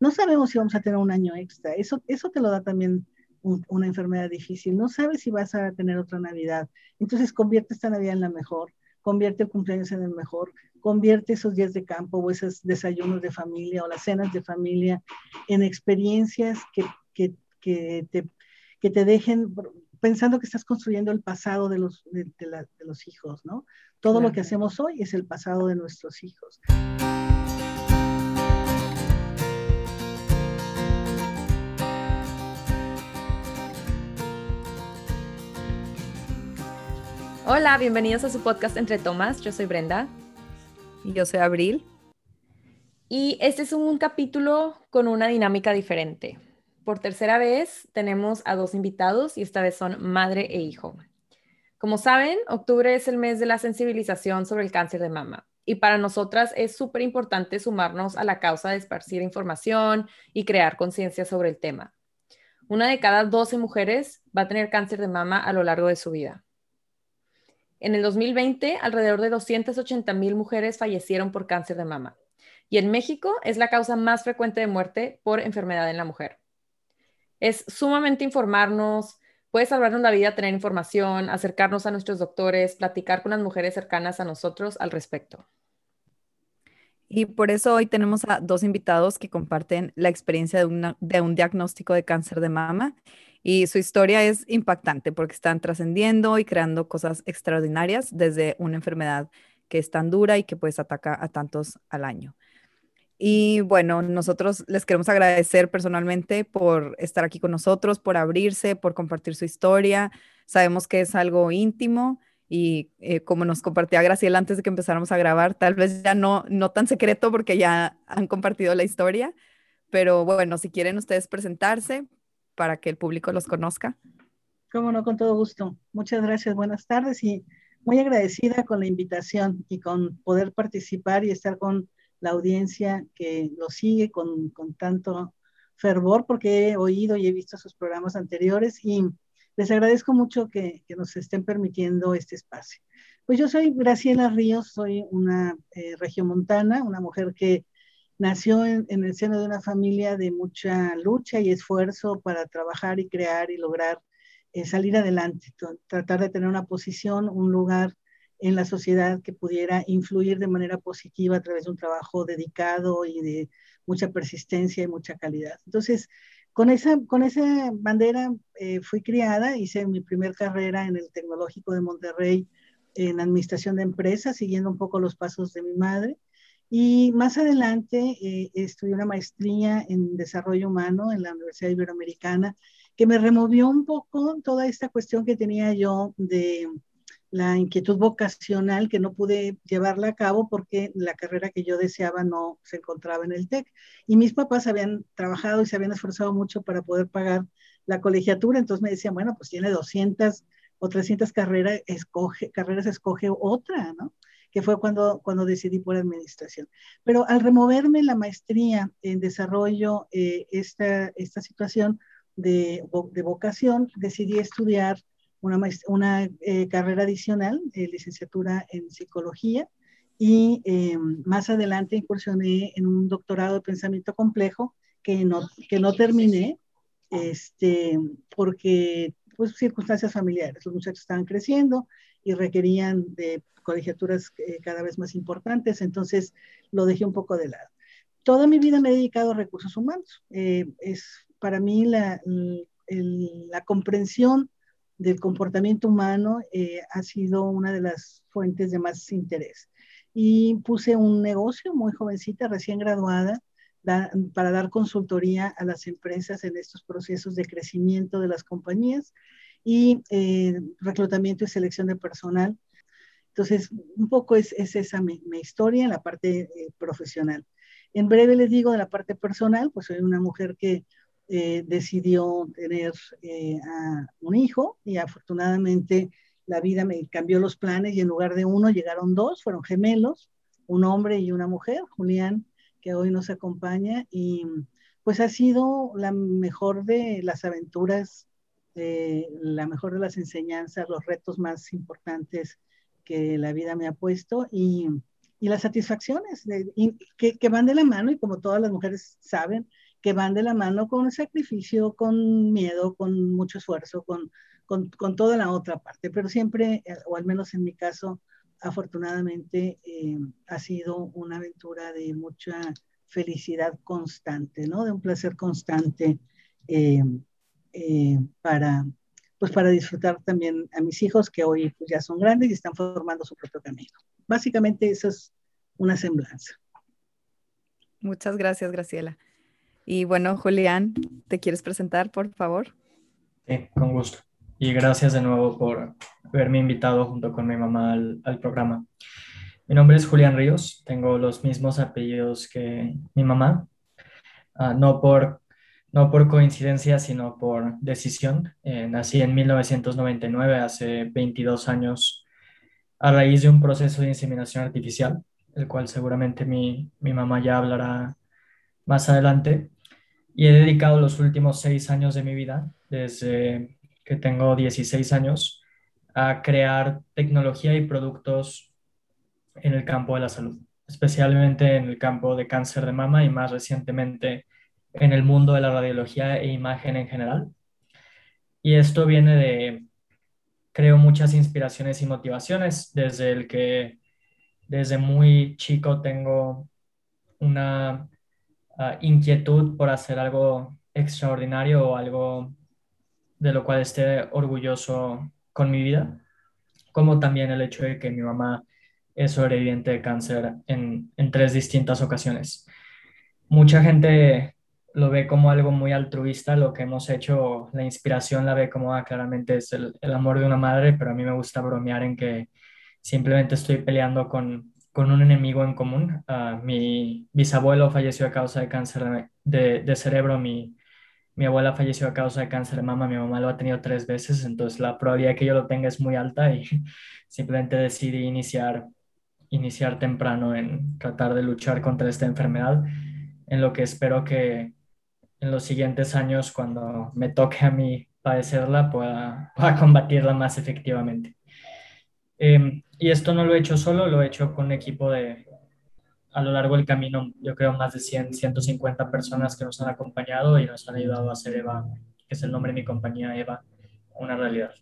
no sabemos si vamos a tener un año extra. Eso, eso te lo da también una enfermedad difícil. No sabes si vas a tener otra Navidad. Entonces convierte esta Navidad en la mejor, convierte el cumpleaños en el mejor, convierte esos días de campo o esos desayunos de familia o las cenas de familia en experiencias que, que, que, te, que te dejen pensando que estás construyendo el pasado de los, de, los hijos, ¿no? Todo lo que hacemos hoy es el pasado de nuestros hijos. Hola, bienvenidos a su podcast Entre Tomas. Yo soy Brenda. Y yo soy Abril. Y este es un capítulo con una dinámica diferente. Por tercera vez tenemos a dos invitados y esta vez son madre e hijo. Como saben, octubre es el mes de la sensibilización sobre el cáncer de mama. Y para nosotras es súper importante sumarnos a la causa de esparcir información y crear conciencia sobre el tema. Una de cada 12 mujeres va a tener cáncer de mama a lo largo de su vida. En el 2020, alrededor de 280 mil mujeres fallecieron por cáncer de mama. Y en México es la causa más frecuente de muerte por enfermedad en la mujer. Es sumamente informarnos, puede salvarnos la vida tener información, acercarnos a nuestros doctores, platicar con las mujeres cercanas a nosotros al respecto. Y por eso hoy tenemos a dos invitados que comparten la experiencia de, de un diagnóstico de cáncer de mama y su historia es impactante porque están trascendiendo y creando cosas extraordinarias desde una enfermedad que es tan dura y que pues ataca a tantos al año. Y bueno, nosotros les queremos agradecer personalmente por estar aquí con nosotros, por abrirse, por compartir su historia. Sabemos que es algo íntimo y eh, como nos compartía Graciela antes de que empezáramos a grabar, tal vez ya no, no tan secreto porque ya han compartido la historia, pero bueno, si quieren ustedes presentarse, para que el público los conozca? Cómo no, con todo gusto. Muchas gracias, buenas tardes y muy agradecida con la invitación y con poder participar y estar con la audiencia que lo sigue con, con tanto fervor porque he oído y he visto sus programas anteriores y les agradezco mucho que, que nos estén permitiendo este espacio. Pues yo soy Graciela Ríos, soy una eh, regiomontana, una mujer que nació en, el seno de una familia de mucha lucha y esfuerzo para trabajar y crear y lograr eh, salir adelante, tratar de tener una posición, un lugar en la sociedad que pudiera influir de manera positiva a través de un trabajo dedicado y de mucha persistencia y mucha calidad. Entonces, con esa, con esa bandera eh, fui criada, hice mi primer carrera en el Tecnológico de Monterrey en administración de empresas, siguiendo un poco los pasos de mi madre. Y más adelante eh, estudié una maestría en desarrollo humano en la Universidad Iberoamericana, que me removió un poco toda esta cuestión que tenía yo de la inquietud vocacional que no pude llevarla a cabo porque la carrera que yo deseaba no se encontraba en el TEC. Y mis papás habían trabajado y se habían esforzado mucho para poder pagar la colegiatura, entonces me decían, bueno, pues tiene 200 o 300 carreras, escoge, carreras, escoge otra, ¿no? Que fue cuando, cuando decidí por administración. Pero al removerme la maestría en desarrollo, eh, esta, esta situación de, de, vocación, decidí estudiar una, una eh, carrera adicional, eh, licenciatura en psicología, y más adelante incursioné en un doctorado de pensamiento complejo que no, que no terminé, este, porque pues circunstancias familiares. Los muchachos estaban creciendo y requerían de colegiaturas eh, cada vez más importantes, entonces lo dejé un poco de lado. Toda mi vida me he dedicado a recursos humanos. Eh, es para mí la, la, comprensión del comportamiento humano eh, ha sido una de las fuentes de más interés. Y puse un negocio muy jovencita, recién graduada, para dar consultoría a las empresas en estos procesos de crecimiento de las compañías y reclutamiento y selección de personal entonces, un poco es, esa mi, historia en la parte eh, profesional. En breve les digo de la parte personal, pues soy una mujer que eh, decidió tener eh, un hijo y afortunadamente la vida me cambió los planes y en lugar de uno llegaron dos, fueron gemelos, un hombre y una mujer, Julián, que hoy nos acompaña y pues ha sido la mejor de las aventuras, la mejor de las enseñanzas, los retos más importantes que la vida me ha puesto y, y las satisfacciones que, que, van de la mano y como todas las mujeres saben, que van de la mano con sacrificio, con miedo, con mucho esfuerzo, con, con, con toda la otra parte, pero siempre, eh, o al menos en mi caso, afortunadamente eh, ha sido una aventura de mucha felicidad constante, ¿no? De un placer constante eh, para, pues para disfrutar también a mis hijos que hoy pues, ya son grandes y están formando su propio camino. Básicamente eso es una semblanza. Muchas gracias, Graciela. Y bueno, Julián, ¿te quieres presentar, por favor? Sí, con gusto. Y gracias de nuevo por haberme invitado junto con mi mamá al, programa. Mi nombre es Julián Ríos, tengo los mismos apellidos que mi mamá, ah, no, por, no por coincidencia, sino por decisión. Eh, nací en 1999, hace 22 años, a raíz de un proceso de inseminación artificial, el cual seguramente mi, mi mamá ya hablará más adelante. Y he dedicado los últimos seis años de mi vida, desde que tengo 16 años, a crear tecnología y productos en el campo de la salud, especialmente en el campo de cáncer de mama y más recientemente en el mundo de la radiología e imagen en general. Y esto viene de, creo, muchas inspiraciones y motivaciones, desde el que desde muy chico tengo una ah, inquietud por hacer algo extraordinario o algo de lo cual esté orgulloso con mi vida, como también el hecho de que mi mamá es sobreviviente de cáncer en, en tres distintas ocasiones. Mucha gente lo ve como algo muy altruista, lo que hemos hecho, la inspiración la ve como ah, claramente es el, el, amor de una madre, pero a mí me gusta bromear en que simplemente estoy peleando con, con un enemigo en común. Uh, mi bisabuelo falleció a causa de cáncer de, de, cerebro, mi, mi abuela falleció a causa de cáncer de mama, mi mamá lo ha tenido tres veces, entonces la probabilidad que yo lo tenga es muy alta y simplemente decidí iniciar, iniciar temprano en tratar de luchar contra esta enfermedad, en lo que espero que en los siguientes años, cuando me toque a mí padecerla, pueda, pueda combatirla más efectivamente. Eh, y esto no lo he hecho solo, lo he hecho con un equipo de, a lo largo del camino, yo creo más de 100, 150 personas que nos han acompañado y nos han ayudado a hacer EVA, que es el nombre de mi compañía, EVA, una realidad.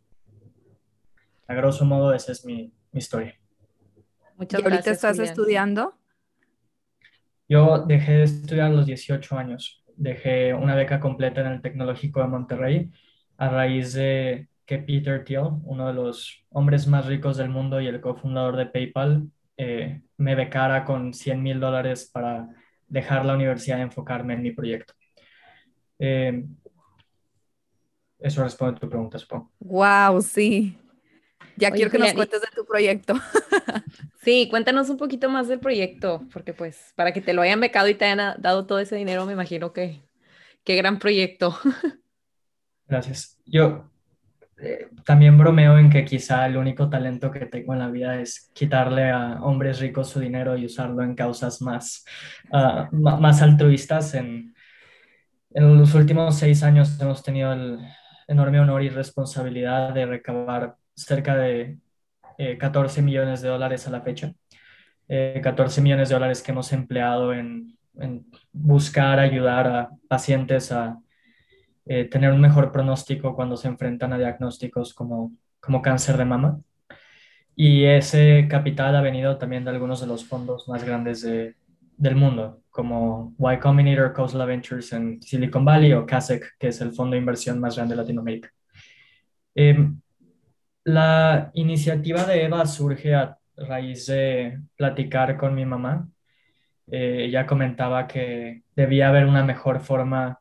A grosso modo, esa es mi, mi historia. Muchas ¿Y ahorita estás estudiando? Yo dejé de estudiar a los 18 años. Dejé una beca completa en el Tecnológico de Monterrey a raíz de que Peter Thiel, uno de los hombres más ricos del mundo y el cofundador de PayPal, eh, me becara con 100 mil dólares para dejar la universidad y enfocarme en mi proyecto. Eh, eso responde a tu pregunta, supongo. Wow, sí. Ya quiero que nos cuentes de tu proyecto. sí, cuéntanos un poquito más del proyecto, porque pues para que te lo hayan becado y te hayan dado todo ese dinero, me imagino que qué gran proyecto. Gracias. Yo eh, también bromeo en que quizá el único talento que tengo en la vida es quitarle a hombres ricos su dinero y usarlo en causas más, uh, más altruistas. En, en los últimos seis años hemos tenido el enorme honor y responsabilidad de recabar cerca de eh, 14 millones de dólares a la fecha. Eh, 14 millones de dólares que hemos empleado en, buscar ayudar a pacientes a eh, tener un mejor pronóstico cuando se enfrentan a diagnósticos como, como cáncer de mama. Y ese capital ha venido también de algunos de los fondos más grandes de, del mundo, como Y Combinator, Coastal Ventures en Silicon Valley o CASEC, que es el fondo de inversión más grande de Latinoamérica. Em, la iniciativa de EVA surge a raíz de platicar con mi mamá. Eh, ella comentaba que debía haber una mejor forma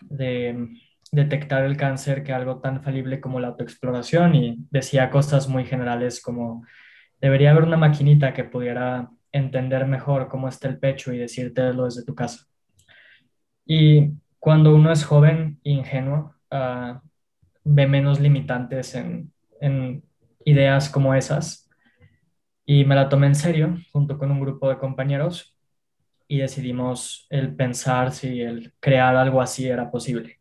de detectar el cáncer que algo tan falible como la autoexploración y decía cosas muy generales como debería haber una maquinita que pudiera entender mejor cómo está el pecho y decírtelo desde tu casa. Y cuando uno es joven ingenuo, uh, ve menos limitantes en, en ideas como esas. Y me la tomé en serio junto con un grupo de compañeros y decidimos el pensar si el crear algo así era posible.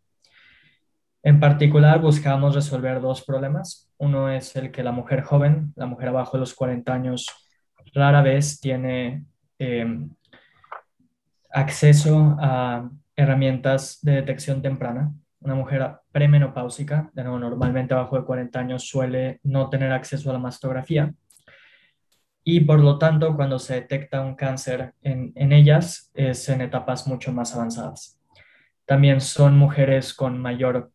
En particular, buscamos resolver dos problemas. Uno es el que la mujer joven, la mujer abajo de los 40 años, rara vez tiene eh, acceso a herramientas de detección temprana. Una mujer premenopáusica, de nuevo, normalmente abajo de 40 años, suele no tener acceso a la mastografía y por lo tanto cuando se detecta un cáncer en, ellas es en etapas mucho más avanzadas. También son mujeres con mayor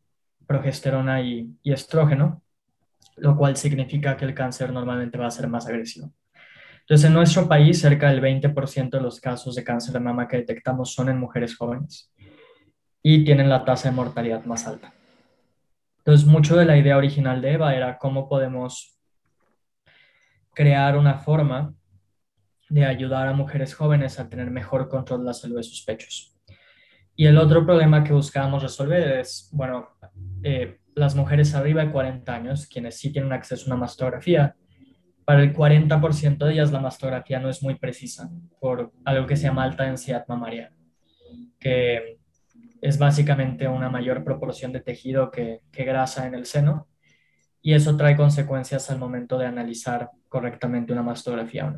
progesterona y, y estrógeno, lo cual significa que el cáncer normalmente va a ser más agresivo. Entonces, en nuestro país, cerca del 20% de los casos de cáncer de mama que detectamos son en mujeres jóvenes y tienen la tasa de mortalidad más alta. Entonces, mucho de la idea original de Eva era cómo podemos crear una forma de ayudar a mujeres jóvenes a tener mejor control de la salud de sus pechos. Y el otro problema que buscábamos resolver es, bueno, eh, las mujeres arriba de 40 años, quienes sí tienen acceso a una mastografía, para el 40% de ellas la mastografía no es muy precisa por algo que se llama alta densidad mamaria, que es básicamente una mayor proporción de tejido que, grasa en el seno y eso trae consecuencias al momento de analizar correctamente una mastografía.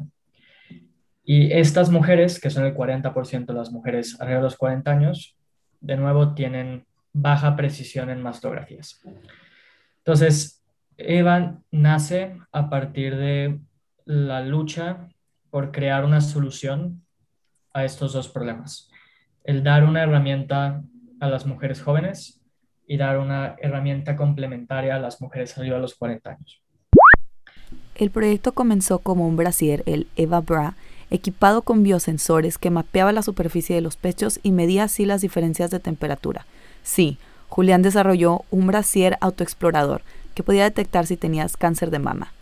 Y estas mujeres, que son el 40% de las mujeres arriba de los 40 años, de nuevo tienen baja precisión en mastografías. Entonces, Eva nace a partir de la lucha por crear una solución a estos dos problemas. El dar una herramienta a las mujeres jóvenes y dar una herramienta complementaria a las mujeres arriba los 40 años. El proyecto comenzó como un brasier, el Eva Bra, equipado con biosensores que mapeaba la superficie de los pechos y medía así las diferencias de temperatura. Sí, Julián desarrolló un brasier autoexplorador que podía detectar si tenías cáncer de mama.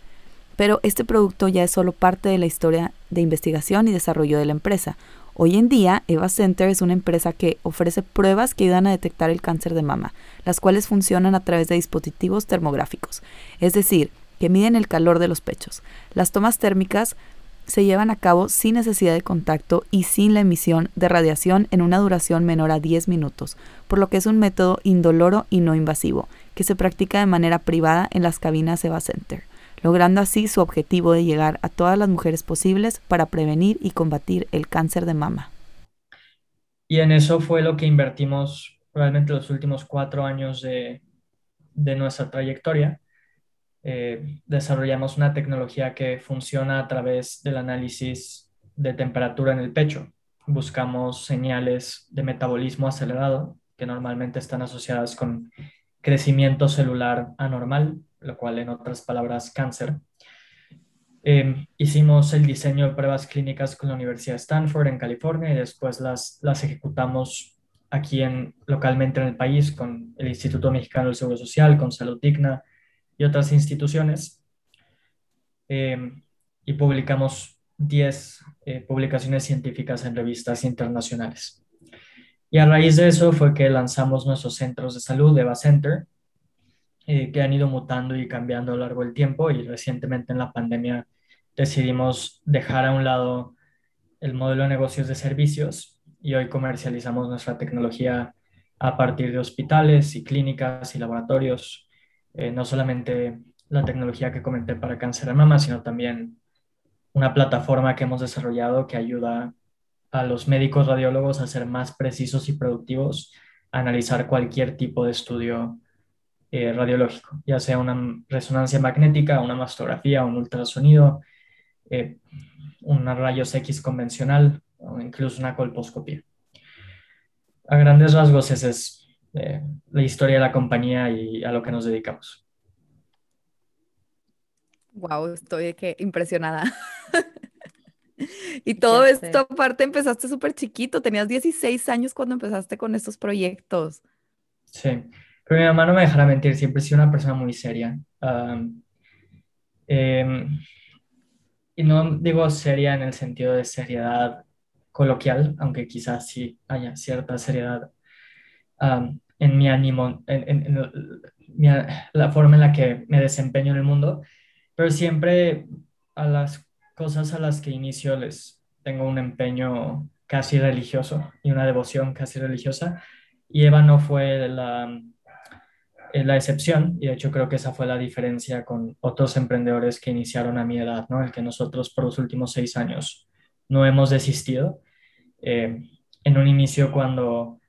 Pero este producto ya es solo parte de la historia de investigación y desarrollo de la empresa. Hoy en día, Eva Center es una empresa que ofrece pruebas que ayudan a detectar el cáncer de mama, las cuales funcionan a través de dispositivos termográficos, es decir, que miden el calor de los pechos. Las tomas térmicas se llevan a cabo sin necesidad de contacto y sin la emisión de radiación en una duración menor a 10 minutos, por lo que es un método indoloro y no invasivo, que se practica de manera privada en las cabinas Eva Center, logrando así su objetivo de llegar a todas las mujeres posibles para prevenir y combatir el cáncer de mama. Y en eso fue lo que invertimos probablemente los últimos cuatro años de, de nuestra trayectoria eh, desarrollamos una tecnología que funciona a través del análisis de temperatura en el pecho. Buscamos señales de metabolismo acelerado que normalmente están asociadas con crecimiento celular anormal, lo cual en otras palabras cáncer. Em, hicimos el diseño de pruebas clínicas con la Universidad de Stanford en California y después las, las ejecutamos aquí en, localmente en el país con el Instituto Mexicano del Seguro Social, con Salud Digna, y otras instituciones. Em, y publicamos 10 eh, publicaciones científicas en revistas internacionales. Y a raíz de eso fue que lanzamos nuestros centros de salud, Eva Center, eh, que han ido mutando y cambiando a lo largo del tiempo y recientemente en la pandemia decidimos dejar a un lado el modelo de negocios de servicios y hoy comercializamos nuestra tecnología a partir de hospitales y clínicas y laboratorios. Eh, no solamente la tecnología que comenté para cáncer de mama, sino también una plataforma que hemos desarrollado que ayuda a los médicos radiólogos a ser más precisos y productivos, a analizar cualquier tipo de estudio eh, radiológico, ya sea una resonancia magnética, una mastografía, un ultrasonido, eh, una rayos X convencional o incluso una colposcopía. A grandes rasgos, ese es la historia de la compañía y a lo que nos dedicamos. Wow, estoy que impresionada. y todo esto aparte empezaste súper chiquito, tenías 16 años cuando empezaste con estos proyectos. Sí, pero mi mamá no me dejará mentir, siempre he sido una persona muy seria. Em, y no digo seria en el sentido de seriedad coloquial, aunque quizás sí haya cierta seriedad en mi ánimo, en, la forma en la que me desempeño en el mundo, pero siempre a las cosas a las que inicio les tengo un empeño casi religioso y una devoción casi religiosa. Y Eva no fue la, eh, la excepción, y de hecho creo que esa fue la diferencia con otros emprendedores que iniciaron a mi edad, ¿no? El que nosotros por los últimos seis años no hemos desistido. Eh, en un inicio cuando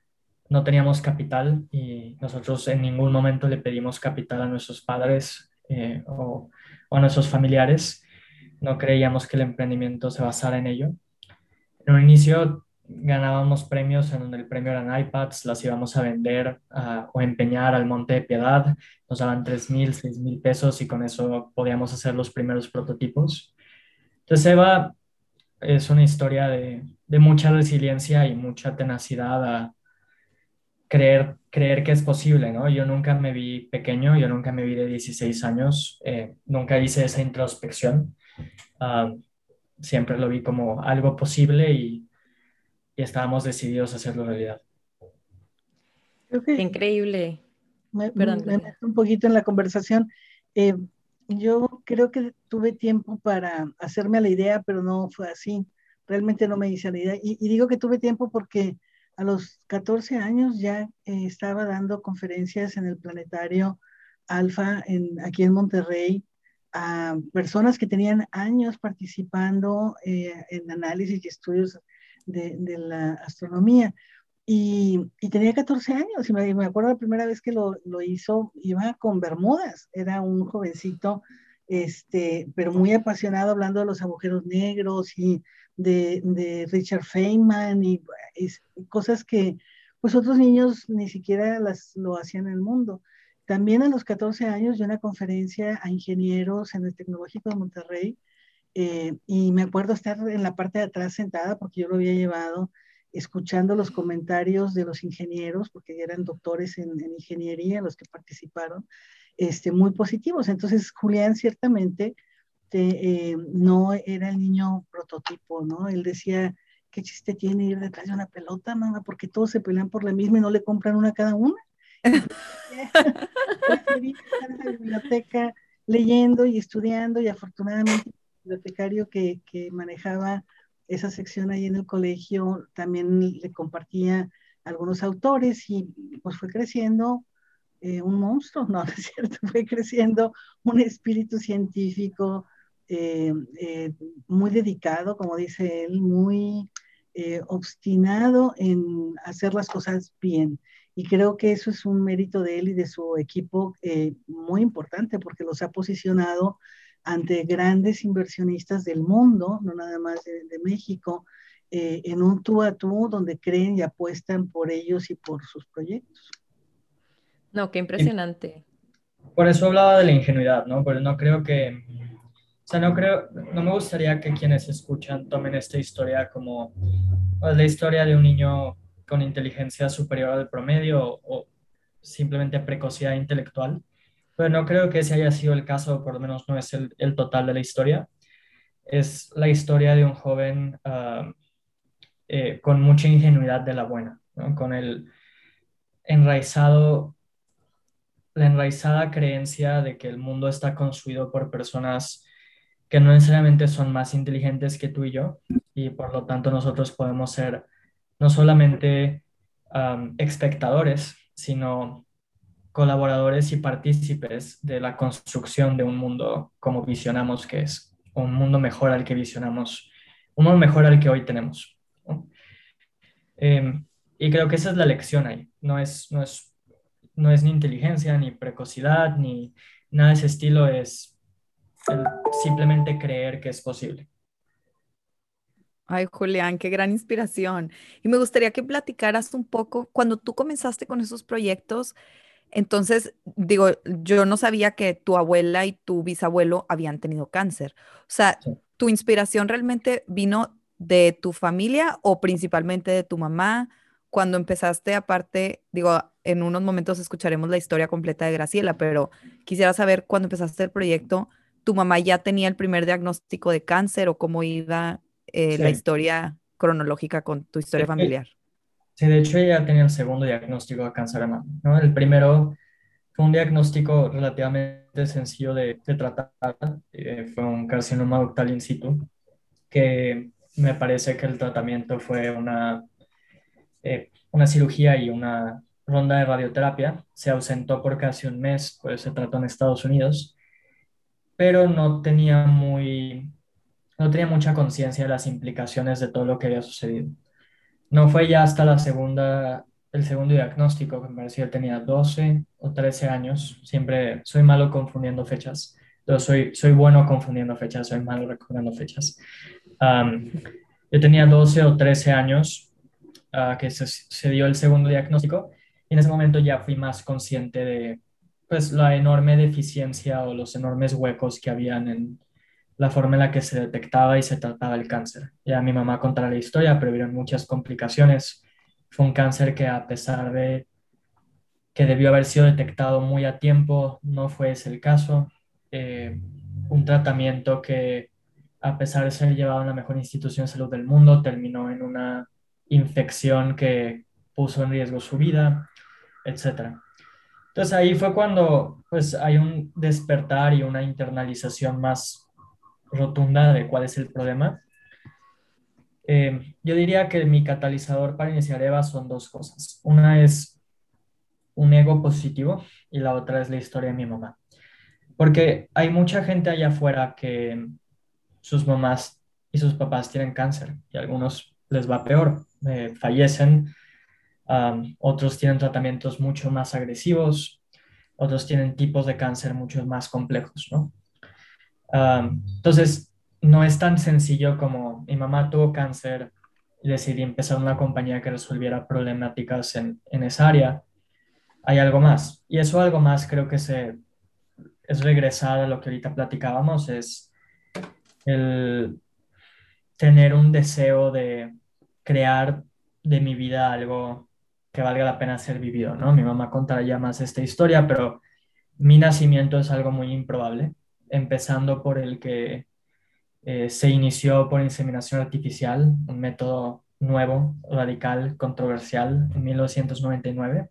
no teníamos capital y nosotros en ningún momento le pedimos capital a nuestros padres eh, o, a nuestros familiares. No creíamos que el emprendimiento se basara en ello. En un inicio ganábamos premios en donde el premio eran iPads, las íbamos a vender o empeñar al Monte de Piedad, nos daban 3 mil, 6 mil pesos y con eso podíamos hacer los primeros prototipos. Entonces Eva es una historia de, de mucha resiliencia y mucha tenacidad a, creer, creer que es posible, ¿no? Yo nunca me vi pequeño, yo nunca me vi de 16 años, eh, nunca hice esa introspección. Ah, siempre lo vi como algo posible y, estábamos decididos a hacerlo realidad. Increíble. Me, un poquito en la conversación. Eh, yo creo que tuve tiempo para hacerme a la idea, pero no fue así. Realmente no me hice la idea. y digo que tuve tiempo porque a los 14 años ya eh, estaba dando conferencias en el planetario Alfa en, aquí en Monterrey a personas que tenían años participando eh, en análisis y estudios de, la astronomía. Y, tenía 14 años y me, acuerdo la primera vez que lo, lo, hizo, iba con Bermudas, era un jovencito, este, pero muy apasionado hablando de los agujeros negros y de, Richard Feynman y, cosas que pues otros niños ni siquiera las, lo hacían en el mundo. También a los 14 años yo una conferencia a ingenieros en el Tecnológico de Monterrey eh, y me acuerdo estar en la parte de atrás sentada porque yo lo había llevado escuchando los comentarios de los ingenieros, porque eran doctores en, ingeniería los que participaron, este, muy positivos. Entonces, Julián ciertamente este, eh, no era el niño prototipo, ¿no? Él decía, ¿qué chiste tiene ir detrás de una pelota, mamá? Porque todos se pelean por la misma y no le compran una a cada una. en la biblioteca leyendo y estudiando y afortunadamente bibliotecario que, que manejaba esa sección ahí en el colegio también le compartía algunos autores y pues fue creciendo eh, un monstruo, no, no es cierto, fue creciendo un espíritu científico, eh, eh, muy dedicado, como dice él, muy eh, obstinado en hacer las cosas bien. Y creo que eso es un mérito de él y de su equipo muy importante porque los ha posicionado ante grandes inversionistas del mundo, no nada más de, de México, en un tú a tú donde creen y apuestan por ellos y por sus proyectos. No, qué impresionante. Por eso hablaba de la ingenuidad, ¿no? Porque no creo que o sea, no creo, no me gustaría que quienes escuchan tomen esta historia como pues, la historia de un niño con inteligencia superior al promedio o, simplemente precocidad intelectual, pero no creo que ese haya sido el caso, por lo menos no es el, total de la historia. Es la historia de un joven ah, eh, con mucha ingenuidad de la buena, con el enraizado, la enraizada creencia de que el mundo está construido por personas que no necesariamente son más inteligentes que tú y yo y por lo tanto nosotros podemos ser no solamente um, espectadores, sino colaboradores y partícipes de la construcción de un mundo como visionamos que es, un mundo mejor al que visionamos, un mundo mejor al que hoy tenemos. Em, y creo que esa es la lección ahí, no es, no es, no es ni inteligencia, ni precocidad, ni nada de ese estilo, es simplemente creer que es posible. Ay, Julián, qué gran inspiración. Y me gustaría que platicaras un poco, cuando tú comenzaste con esos proyectos, entonces, digo, yo no sabía que tu abuela y tu bisabuelo habían tenido cáncer. O sea, ¿tu inspiración realmente vino de tu familia o principalmente de tu mamá? Cuando empezaste, aparte, digo, en unos momentos escucharemos la historia completa de Graciela, pero quisiera saber cuando empezaste el proyecto, tu mamá ya tenía el primer diagnóstico de cáncer o cómo iba eh, la historia cronológica con tu historia familiar. Sí, de hecho ella tenía el segundo diagnóstico de cáncer de mama, ¿no? El primero fue un diagnóstico relativamente sencillo de, tratar, eh, fue un carcinoma ductal in situ, que me parece que el tratamiento fue una, eh, una cirugía y una ronda de radioterapia, se ausentó por casi un mes, pues se trató en Estados Unidos, pero no tenía muy, no tenía mucha conciencia de las implicaciones de todo lo que había sucedido. No fue ya hasta la segunda el segundo diagnóstico, que me pareció que tenía 12 o 13 años. Siempre soy malo confundiendo fechas. Yo soy, soy bueno confundiendo fechas, soy malo recordando fechas. yo tenía 12 o 13 años uh, que se, se, dio el segundo diagnóstico y en ese momento ya fui más consciente de pues, la enorme deficiencia o los enormes huecos que habían en la forma en la que se detectaba y se trataba el cáncer. Ya mi mamá contará la historia, pero hubieron muchas complicaciones fue un cáncer que a pesar de que debió haber sido detectado muy a tiempo, no fue ese el caso. Eh, un tratamiento que a pesar de ser llevado en la mejor institución de salud del mundo, terminó en una infección que puso en riesgo su vida, etc. Entonces ahí fue cuando pues hay un despertar y una internalización más rotunda de cuál es el problema eh, yo diría que mi catalizador para iniciar EVA son dos cosas. Una es un ego positivo y la otra es la historia de mi mamá. Porque hay mucha gente allá afuera que sus mamás y sus papás tienen cáncer y a algunos les va peor, eh, fallecen, otros tienen tratamientos mucho más agresivos, otros tienen tipos de cáncer mucho más complejos, ¿no? Entonces, no es tan sencillo como mi mamá tuvo cáncer decidí empezar una compañía que resolviera problemáticas en, esa área. Hay algo más. Y eso algo más creo que se, es regresar a lo que ahorita platicábamos, es el tener un deseo de crear de mi vida algo que valga la pena ser vivido, ¿no? Mi mamá contará ya más esta historia, pero mi nacimiento es algo muy improbable, empezando por el que eh, se inició por inseminación artificial, un método nuevo, radical, controversial, en 1999,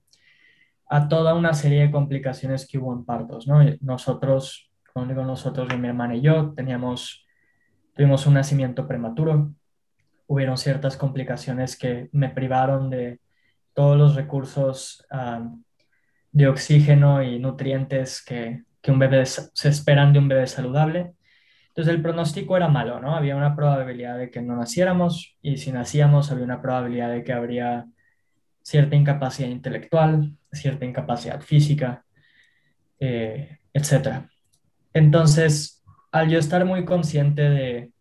a toda una serie de complicaciones que hubo en partos. ¿no? Nosotros, digo nosotros, mi hermana y yo, teníamos, tuvimos un nacimiento prematuro, hubieron ciertas complicaciones que me privaron de todos los recursos de oxígeno y nutrientes que, que un bebé se esperan de un bebé saludable. Entonces el pronóstico era malo, ¿no? Había una probabilidad de que no naciéramos y si nacíamos había una probabilidad de que habría cierta incapacidad intelectual, cierta incapacidad física, eh, etc. Entonces, al yo estar muy consciente de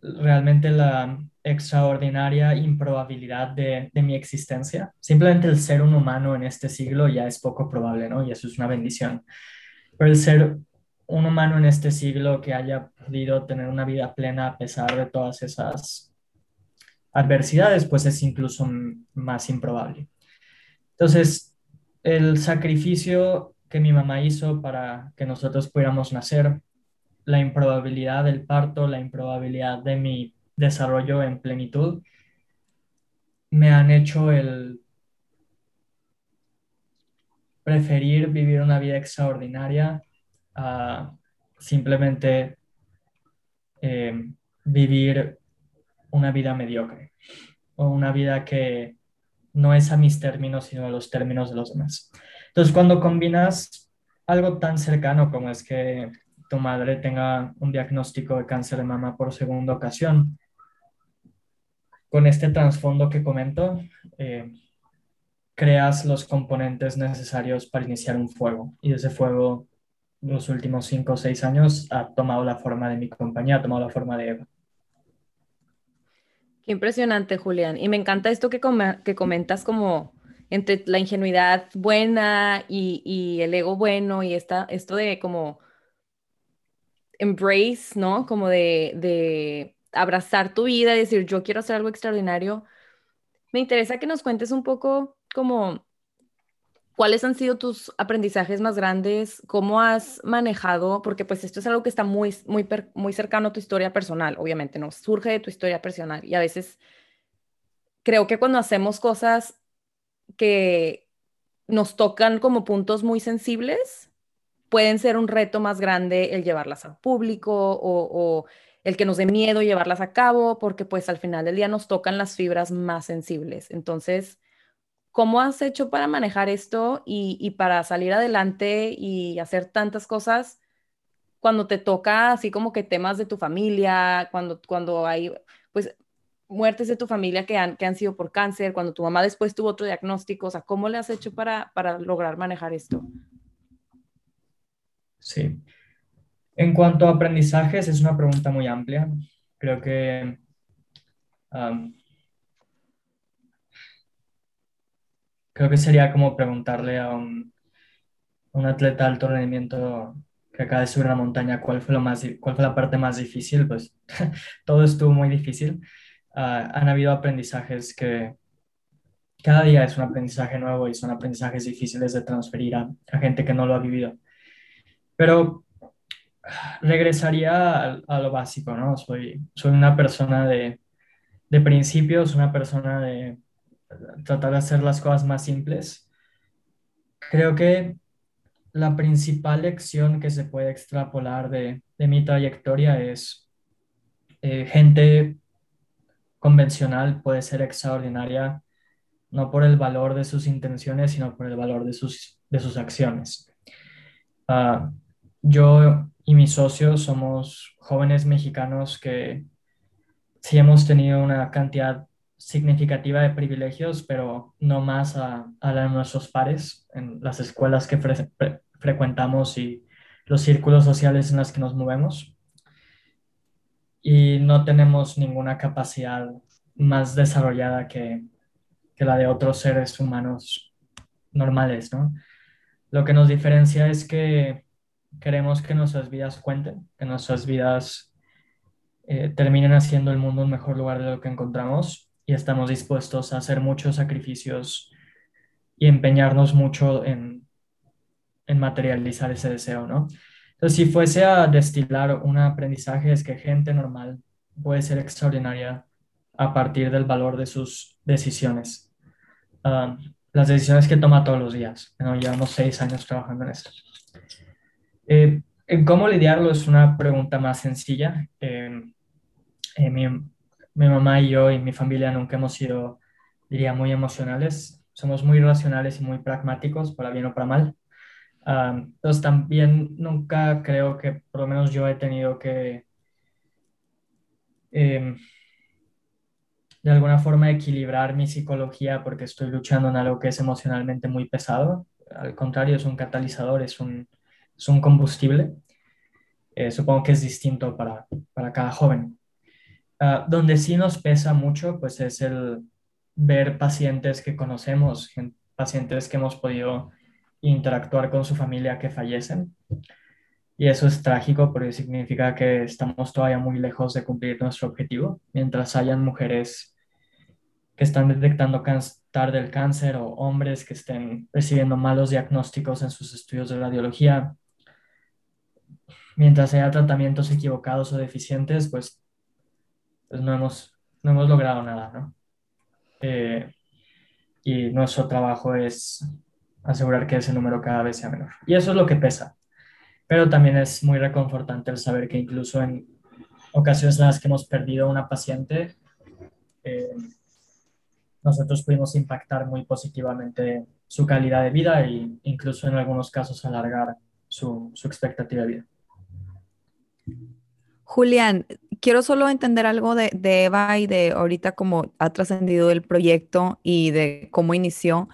realmente la extraordinaria improbabilidad de, de, mi existencia, simplemente el ser un humano en este siglo ya es poco probable, ¿no? Y eso es una bendición. Pero el ser un humano en este siglo que haya podido tener una vida plena a pesar de todas esas adversidades, pues es incluso más improbable. Entonces, el sacrificio que mi mamá hizo para que nosotros pudiéramos nacer, la improbabilidad del parto, la improbabilidad de mi desarrollo en plenitud, me han hecho el preferir vivir una vida extraordinaria a simplemente eh, vivir una vida mediocre o una vida que no es a mis términos, sino a los términos de los demás. Entonces, cuando combinas algo tan cercano como es que tu madre tenga un diagnóstico de cáncer de mama por segunda ocasión, con este trasfondo que comento, eh, creas los componentes necesarios para iniciar un fuego y ese fuego los últimos cinco o seis años ha tomado la forma de mi compañía, ha tomado la forma de Eva. Qué impresionante, Julián. Y me encanta esto que, que comentas como entre la ingenuidad buena y, el ego bueno y esta, esto de como embrace, ¿no? Como de, de abrazar tu vida decir, yo quiero hacer algo extraordinario. Me interesa que nos cuentes un poco como ¿Cuáles han sido tus aprendizajes más grandes? ¿Cómo has manejado? Porque pues esto es algo que está muy, muy, muy cercano a tu historia personal, obviamente, ¿no? Surge de tu historia personal y a veces creo que cuando hacemos cosas que nos tocan como puntos muy sensibles, pueden ser un reto más grande el llevarlas al público o, el que nos dé miedo llevarlas a cabo, porque pues al final del día nos tocan las fibras más sensibles. Entonces, ¿Cómo has hecho para manejar esto y, para salir adelante y hacer tantas cosas cuando te toca así como que temas de tu familia, cuando, cuando hay, pues muertes de tu familia que han, que han sido por cáncer, cuando tu mamá después tuvo otro diagnóstico, o sea, ¿cómo le has hecho para, para lograr manejar esto? Sí. En cuanto a aprendizajes, es una pregunta muy amplia. Creo que creo que sería como preguntarle a un, un atleta de alto rendimiento que acaba de subir una montaña cuál fue, lo más, cuál fue la parte más difícil, pues todo estuvo muy difícil. Ah, han habido aprendizajes que cada día es un aprendizaje nuevo y son aprendizajes difíciles de transferir a gente que no lo ha vivido. Pero regresaría a, lo básico, ¿no? Soy, soy una persona de, de principios, una persona de tratar de hacer las cosas más simples. Creo que la principal lección que se puede extrapolar de, de mi trayectoria es eh, gente convencional puede ser extraordinaria no por el valor de sus intenciones, sino por el valor de sus, de sus acciones. Uh, yo y mis socios somos jóvenes mexicanos que sí hemos tenido una cantidad significativa de privilegios, pero no más a, a de nuestros pares en las escuelas que frecuentamos y los círculos sociales en los que nos movemos. Y no tenemos ninguna capacidad más desarrollada que, que la de otros seres humanos normales, ¿no? Lo que nos diferencia es que queremos que nuestras vidas cuenten, que nuestras vidas eh, terminen haciendo el mundo un mejor lugar de lo que encontramos y estamos dispuestos a hacer muchos sacrificios y empeñarnos mucho en, en materializar ese deseo, ¿no? Entonces, si fuese a destilar un aprendizaje, es que gente normal puede ser extraordinaria a partir del valor de sus decisiones. Ah, las decisiones que toma todos los días. ¿no? Llevamos seis años trabajando en esto. Eh, ¿Cómo lidiarlo? Es una pregunta más sencilla. Eh, eh, mi, mi, mamá y yo y mi familia nunca hemos sido, diría, muy emocionales. Somos muy racionales y muy pragmáticos, para bien o para mal. Ah, entonces también nunca creo que, por lo menos yo he tenido que, em, de alguna forma, equilibrar mi psicología porque estoy luchando en algo que es emocionalmente muy pesado. Al contrario, es un catalizador, es un, es un combustible. Eh, supongo que es distinto para, para cada joven. Ah, donde sí nos pesa mucho, pues es el ver pacientes que conocemos, pacientes que hemos podido interactuar con su familia que fallecen. Y eso es trágico porque significa que estamos todavía muy lejos de cumplir nuestro objetivo, mientras hayan mujeres que están detectando tarde el cáncer o hombres que estén recibiendo malos diagnósticos en sus estudios de radiología, mientras haya tratamientos equivocados o deficientes, pues, pues no, hemos, no hemos logrado nada, ¿no? Eh, y nuestro trabajo es asegurar que ese número cada vez sea menor. Y eso es lo que pesa. Pero también es muy reconfortante el saber que incluso en ocasiones en las que hemos perdido una paciente, eh, nosotros pudimos impactar muy positivamente su calidad de vida e incluso en algunos casos alargar su, su expectativa de vida. Julián, quiero solo entender algo de, Eva y de ahorita cómo ha trascendido el proyecto y de cómo inició.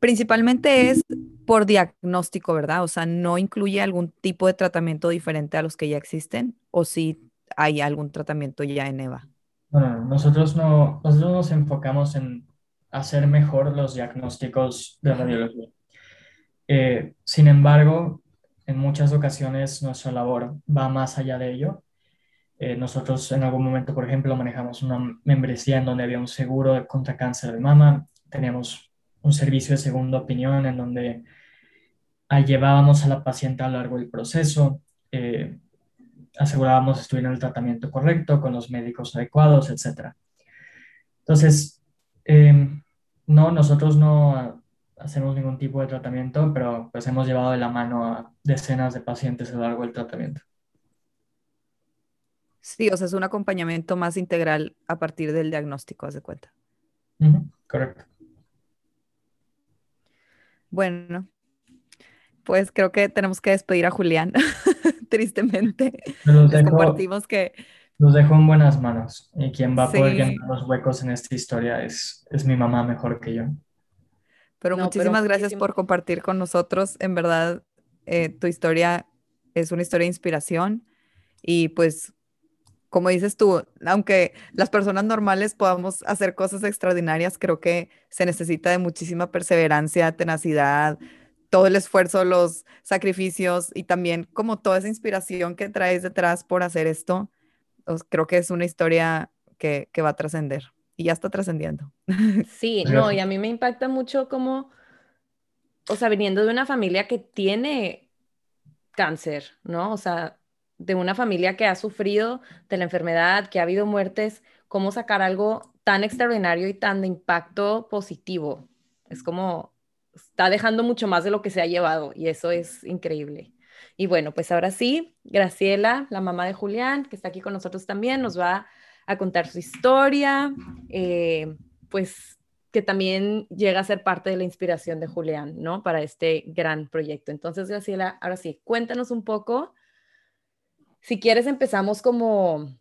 Principalmente es por diagnóstico, ¿verdad? O sea, no incluye algún tipo de tratamiento diferente a los que ya existen o si hay algún tratamiento ya en Eva. Bueno, nosotros no, nosotros nos enfocamos en hacer mejor los diagnósticos de radiología. Eh, sin embargo, en muchas ocasiones nuestra labor va más allá de ello. Eh, nosotros en algún momento, por ejemplo, manejamos una membresía en donde había un seguro contra cáncer de mama, teníamos un servicio de segunda opinión en donde llevábamos a la paciente a lo largo del proceso, eh, asegurábamos estuviera en el tratamiento correcto, con los médicos adecuados, etc. Entonces, eh, no, nosotros no hacemos ningún tipo de tratamiento, pero pues hemos llevado de la mano a decenas de pacientes a lo largo del tratamiento. Sí, o sea, es un acompañamiento más integral a partir del diagnóstico, haz de cuenta. correcto. Bueno, pues creo que tenemos que despedir a Julián, tristemente. Les compartimos que Los dejo en buenas manos y quien va a poder llenar los huecos en esta historia es, es mi mamá mejor que yo. Pero muchísimas gracias por compartir con nosotros. En verdad, eh, tu historia es una historia de inspiración y pues, como dices tú, aunque las personas normales podamos hacer cosas extraordinarias, creo que se necesita de muchísima perseverancia, tenacidad, todo el esfuerzo, los sacrificios y también como toda esa inspiración que traes detrás por hacer esto, pues, creo que es una historia que, va a trascender y ya está trascendiendo. Sí, no, y a mí me impacta mucho como, o sea, viniendo de una familia que tiene cáncer, ¿no? O sea, de una familia que ha sufrido de la enfermedad, que ha habido muertes, cómo sacar algo tan extraordinario y tan de impacto positivo. Es como, está dejando mucho más de lo que se ha llevado y eso es increíble. Y bueno, pues ahora sí, Graciela, la mamá de Julián, que está aquí con nosotros también, nos va a contar su historia, eh, pues que también llega a ser parte de la inspiración de Julián, ¿no? Para este gran proyecto. Entonces, Graciela, ahora sí, cuéntanos un poco. Si quieres, empezamos como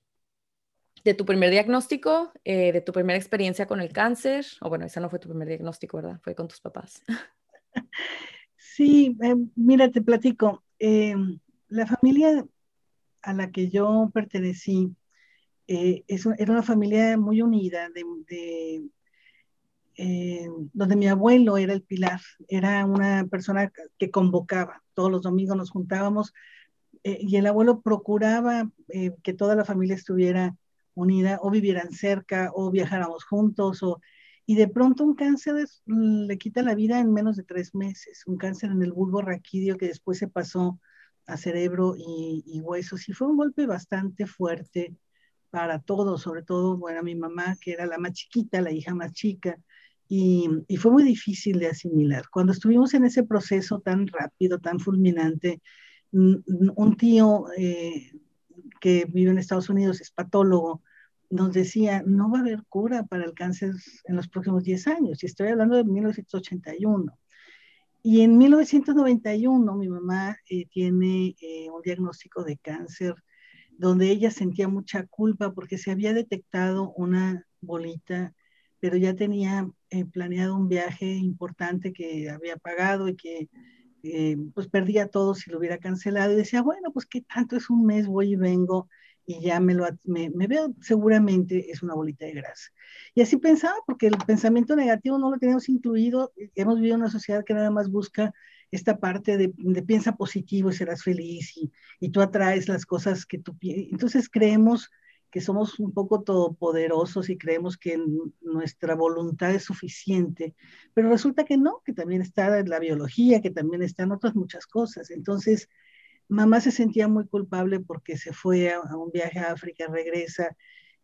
de tu primer diagnóstico, eh, de tu primera experiencia con el cáncer, o bueno, esa no fue tu primer diagnóstico, ¿verdad? Fue con tus papás. Sí, eh, mira, te platico. Eh, la familia a la que yo pertenecí es, era una familia muy unida, de, donde mi abuelo era el pilar, era una persona que convocaba. Todos los domingos nos juntábamos y el abuelo procuraba que toda la familia estuviera unida o vivieran cerca o viajáramos juntos o, y de pronto un cáncer le quita la vida en menos de tres meses, un cáncer en el bulbo raquídeo que después se pasó a cerebro y, huesos y fue un golpe bastante fuerte para todos, sobre todo, bueno, mi mamá que era la más chiquita, la hija más chica, y, fue muy difícil de asimilar. Cuando estuvimos en ese proceso tan rápido, tan fulminante, un tío eh, que vive en Estados Unidos, es patólogo, nos decía, no va a haber cura para el cáncer en los próximos 10 años, y estoy hablando de 1981. Y en 1991 mi mamá eh, tiene eh, un diagnóstico de cáncer donde ella sentía mucha culpa porque se había detectado una bolita, pero ya tenía eh, planeado un viaje importante que había pagado y que pues perdía todo si lo hubiera cancelado. Y decía, bueno, pues qué tanto es un mes, voy y vengo y ya me, lo, me, veo seguramente es una bolita de grasa. Y así pensaba, porque el pensamiento negativo no lo tenemos incluido, hemos vivido una sociedad que nada más busca esta parte de, piensa positivo y serás feliz y, y, tú atraes las cosas que tú Entonces creemos que somos un poco todopoderosos y creemos que nuestra voluntad es suficiente, pero resulta que no, que también está la biología, que también están otras muchas cosas. Entonces, Mamá se sentía muy culpable porque se fue a, un viaje a África, regresa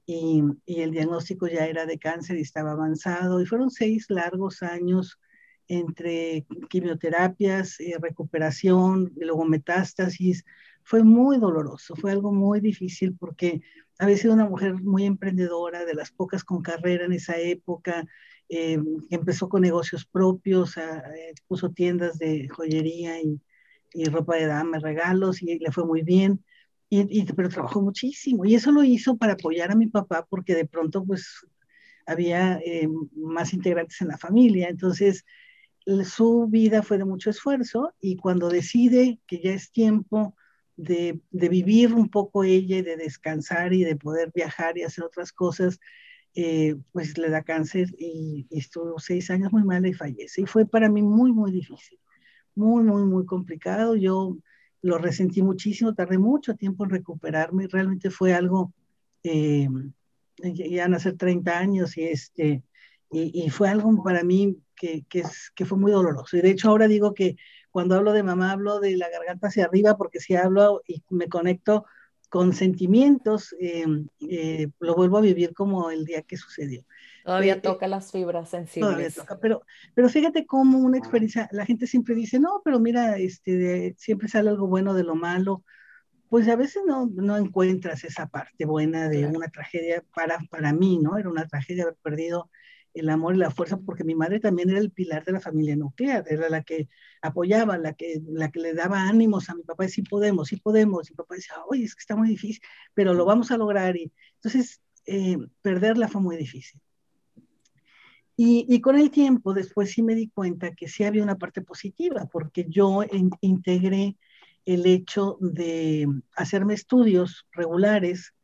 y, el diagnóstico ya era de cáncer y estaba avanzado. Y fueron seis largos años entre quimioterapias, eh, recuperación, luego metástasis. Fue muy doloroso, fue algo muy difícil porque había sido una mujer muy emprendedora, de las pocas con carrera en esa época, eh, empezó con negocios propios, eh, puso tiendas de joyería y, ropa de dama, regalos, y le fue muy bien. Pero trabajó muchísimo y eso lo hizo para apoyar a mi papá porque de pronto pues había eh, más integrantes en la familia, entonces su vida fue de mucho esfuerzo y cuando decide que ya es tiempo de, de vivir un poco ella y de descansar y de poder viajar y hacer otras cosas, eh, pues le da cáncer y, y, estuvo seis años muy mal y fallece. Y fue para mí muy, muy difícil muy, muy, muy complicado. Yo lo resentí muchísimo, tardé mucho tiempo en recuperarme, realmente fue algo, eh, ya a nacer 30 años y, este, y, fue algo para mí que, que, es, que fue muy doloroso. Y de hecho ahora digo que cuando hablo de mamá hablo de la garganta hacia arriba porque si hablo y me conecto con sentimientos, eh, eh, lo vuelvo a vivir como el día que sucedió. Todavía eh, toca las fibras sensibles. Todavía toca, pero, pero fíjate cómo una experiencia, la gente siempre dice, no, pero mira, este, siempre sale algo bueno de lo malo. Pues a veces no, no encuentras esa parte buena de una tragedia para, para mí, ¿no? Era una tragedia haber perdido el amor y la fuerza, porque mi madre también era el pilar de la familia nuclear, era la que apoyaba, la que, la que le daba ánimos a mi papá, sí podemos, sí podemos, y papá decía, oye, es que está muy difícil, pero lo vamos a lograr, y entonces eh, perderla fue muy difícil. Y, con el tiempo, después sí me di cuenta que sí había una parte positiva, porque yo integré el hecho de hacerme estudios regulares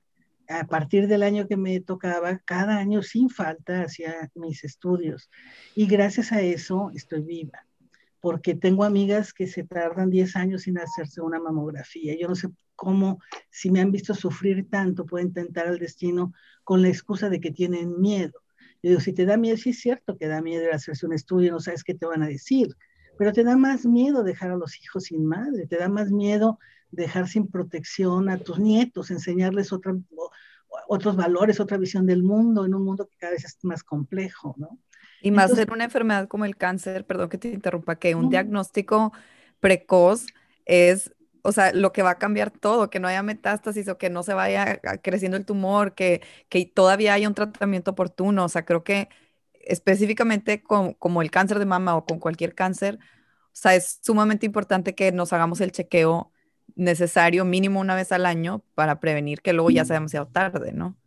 a partir del año que me tocaba, cada año sin falta hacía mis estudios. Y gracias a eso estoy viva, porque tengo amigas que se tardan 10 años sin hacerse una mamografía. Yo no sé cómo, si me han visto sufrir tanto, pueden tentar al destino con la excusa de que tienen miedo. Yo digo, si te da miedo, sí es cierto que da miedo hacerse un estudio, no sabes qué te van a decir, pero te da más miedo dejar a los hijos sin madre, te da más miedo dejar sin protección a tus nietos, enseñarles otra, otros valores, otra visión del mundo, en un mundo que cada vez es más complejo, ¿no? Y más en una enfermedad como el cáncer, perdón que te interrumpa, que un diagnóstico precoz es o sea, lo que va a cambiar todo, que no haya metástasis o que no se vaya creciendo el tumor, que, que todavía haya un tratamiento oportuno. O sea, creo que específicamente con, como el cáncer de mama o con cualquier cáncer, o sea, es sumamente importante que nos hagamos el chequeo necesario mínimo una vez al año para prevenir que luego ya sea demasiado tarde, ¿no?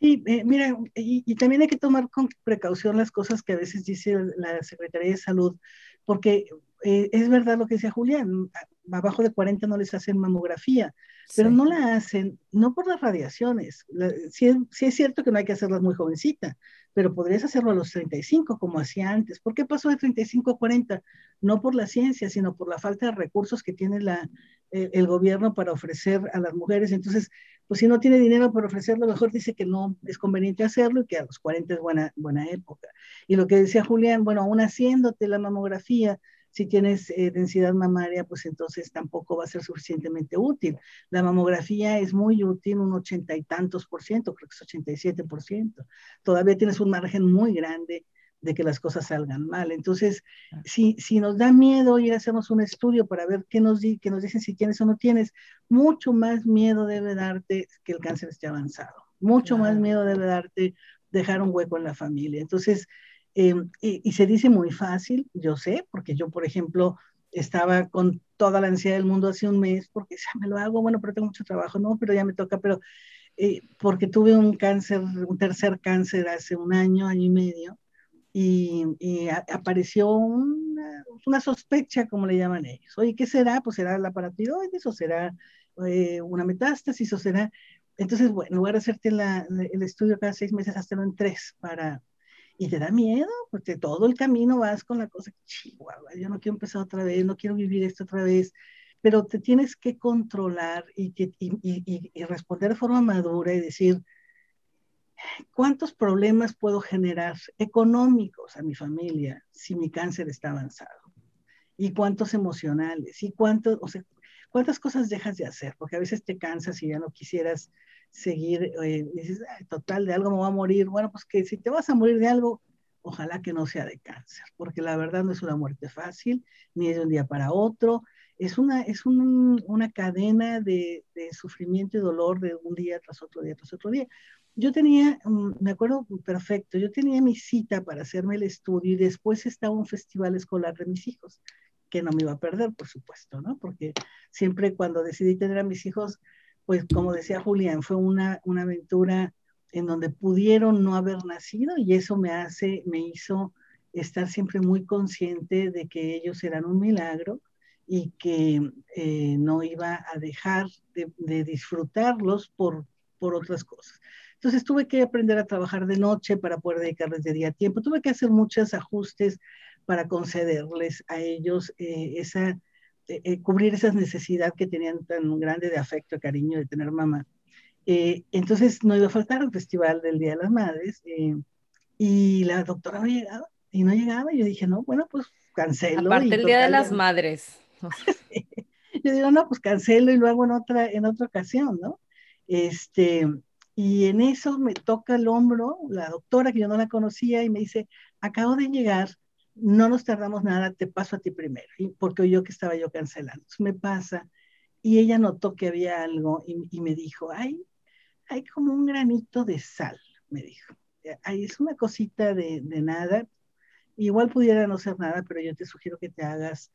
Sí, eh, mira, y, también hay que tomar con precaución las cosas que a veces dice la Secretaría de Salud, porque eh, es verdad lo que decía Julián, abajo de 40 no les hacen mamografía, pero no la hacen, no por las radiaciones. sí, es cierto que no hay que hacerlas muy jovencita, pero podrías hacerlo a los 35 como hacía antes. ¿Por qué pasó de 35 a 40? No por la ciencia, sino por la falta de recursos que tiene la, el gobierno para ofrecer a las mujeres. Entonces, pues si no tiene dinero para ofrecerlo, mejor dice que no es conveniente hacerlo y que a los 40 es buena, buena época. Y lo que decía Julián, bueno, aún haciéndote la mamografía, si tienes eh, densidad mamaria, pues entonces tampoco va a ser suficientemente útil. La mamografía es muy útil, un ochenta y tantos por ciento, creo que es 87 por ciento. Todavía tienes un margen muy grande de que las cosas salgan mal. Entonces, si, si nos da miedo ir a hacernos un estudio para ver qué nos, di, nos dicen si tienes o no tienes, mucho más miedo debe darte que el cáncer esté avanzado. Mucho más miedo debe darte dejar un hueco en la familia. Entonces, Em, y, se dice muy fácil, yo sé, porque yo, por ejemplo, estaba con toda la ansiedad del mundo hace un mes, porque ya me lo hago, bueno, pero tengo mucho trabajo, no, pero ya me toca, pero eh, porque tuve un cáncer, un tercer cáncer hace un año, año y medio, y, apareció una, una, sospecha, como le llaman ellos. Oye, ¿qué será? Pues será la paratiroides, o será eh, una metástasis, o será... Entonces, bueno, en lugar de hacerte la, el estudio cada seis meses, hazlo en tres para, y te da miedo, porque todo el camino vas con la cosa, chihuahua, yo no quiero empezar otra vez, no quiero vivir esto otra vez, pero te tienes que controlar y, que, y, y, responder de forma madura y decir, ¿cuántos problemas puedo generar económicos a mi familia si mi cáncer está avanzado? ¿Y cuántos emocionales? ¿Y cuántos, o sea, cuántas cosas dejas de hacer? Porque a veces te cansas y ya no quisieras seguir, eh, dices, total, de algo me voy a morir. Bueno, pues que si te vas a morir de algo, ojalá que no sea de cáncer, porque la verdad no es una muerte fácil, ni es de un día para otro, es una, es una cadena de, de, sufrimiento y dolor de un día tras otro día tras otro día. Yo tenía, mm, me acuerdo perfecto, yo tenía mi cita para hacerme el estudio y después estaba un festival escolar de mis hijos, que no me iba a perder, por supuesto, ¿no? Porque siempre cuando decidí tener a mis hijos, pues como decía Julián, fue una, una aventura en donde pudieron no haber nacido y eso me hace, me hizo estar siempre muy consciente de que ellos eran un milagro y que eh, no iba a dejar de, disfrutarlos por, por otras cosas. Entonces tuve que aprender a trabajar de noche para poder dedicarles de día a tiempo. Tuve que hacer muchos ajustes para concederles a ellos eh, esa, eh, eh, cubrir esa necesidad que tenían tan grande de afecto, cariño, de tener mamá. Eh, entonces no iba a faltar el festival del Día de las Madres y la doctora no llegaba y no llegaba. Y yo dije, no, bueno, pues cancelo. Aparte el Día de las Madres. yo digo, no, pues cancelo y lo hago en otra, en otra ocasión, ¿no? Este, y en eso me toca el hombro la doctora que yo no la conocía y me dice, acabo de llegar no nos tardamos nada, te paso a ti primero, porque oyó que estaba yo cancelando. me pasa y ella notó que había algo y, me dijo, hay, hay como un granito de sal, me dijo. ahí es una cosita de nada. Igual pudiera no ser nada, pero yo te sugiero que te hagas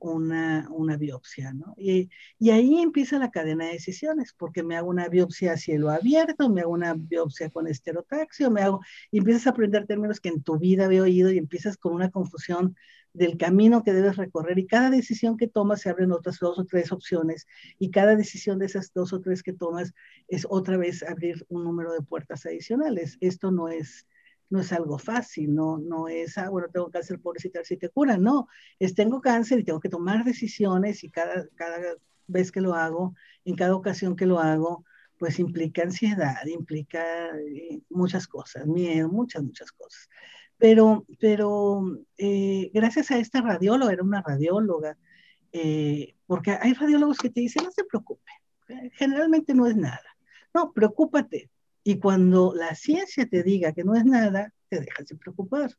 una, una biopsia, ¿no? Y, y, ahí empieza la cadena de decisiones, porque me hago una biopsia a cielo abierto, me hago una biopsia con esterotaxio, me hago, y empiezas a aprender términos que en tu vida había oído y empiezas con una confusión del camino que debes recorrer y cada decisión que tomas se abren otras dos o tres opciones y cada decisión de esas dos o tres que tomas es otra vez abrir un número de puertas adicionales. Esto no es no es algo fácil, no, no es, ah, bueno, tengo cáncer, pobrecita, si te cura, no, es tengo cáncer y tengo que tomar decisiones y cada, cada vez que lo hago, en cada ocasión que lo hago, pues implica ansiedad, implica eh, muchas cosas, miedo, muchas, muchas cosas. Pero, pero eh, gracias a esta radióloga, era una radióloga, eh, porque hay radiólogos que te dicen, no se preocupe, generalmente no es nada. No, preocúpate, y cuando la ciencia te diga que no es nada, te dejas de preocupar.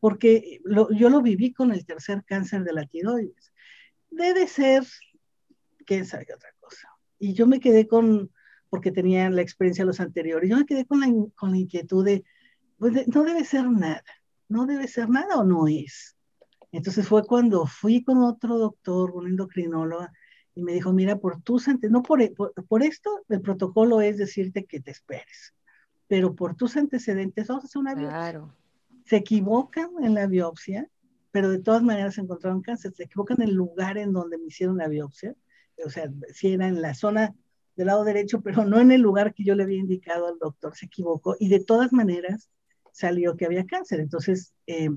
Porque yo lo viví con el tercer cáncer de la tiroides. Debe ser, quién sabe otra cosa. Y yo me quedé con, porque tenía la experiencia de los anteriores, yo me quedé con la, con la inquietud de, pues no debe ser nada. No debe ser nada o no es. Entonces fue cuando fui con otro doctor, un endocrinólogo, y me dijo, mira, por tus antecedentes, no por, por, esto, el protocolo es decirte que te esperes, pero por tus antecedentes vamos a hacer una biopsia. Claro. Se equivocan en la biopsia, pero de todas maneras encontraron cáncer, se equivocan en el lugar en donde me hicieron la biopsia, o sea, si era en la zona del lado derecho, pero no en el lugar que yo le había indicado al doctor, se equivocó y de todas maneras salió que había cáncer. Entonces, eh,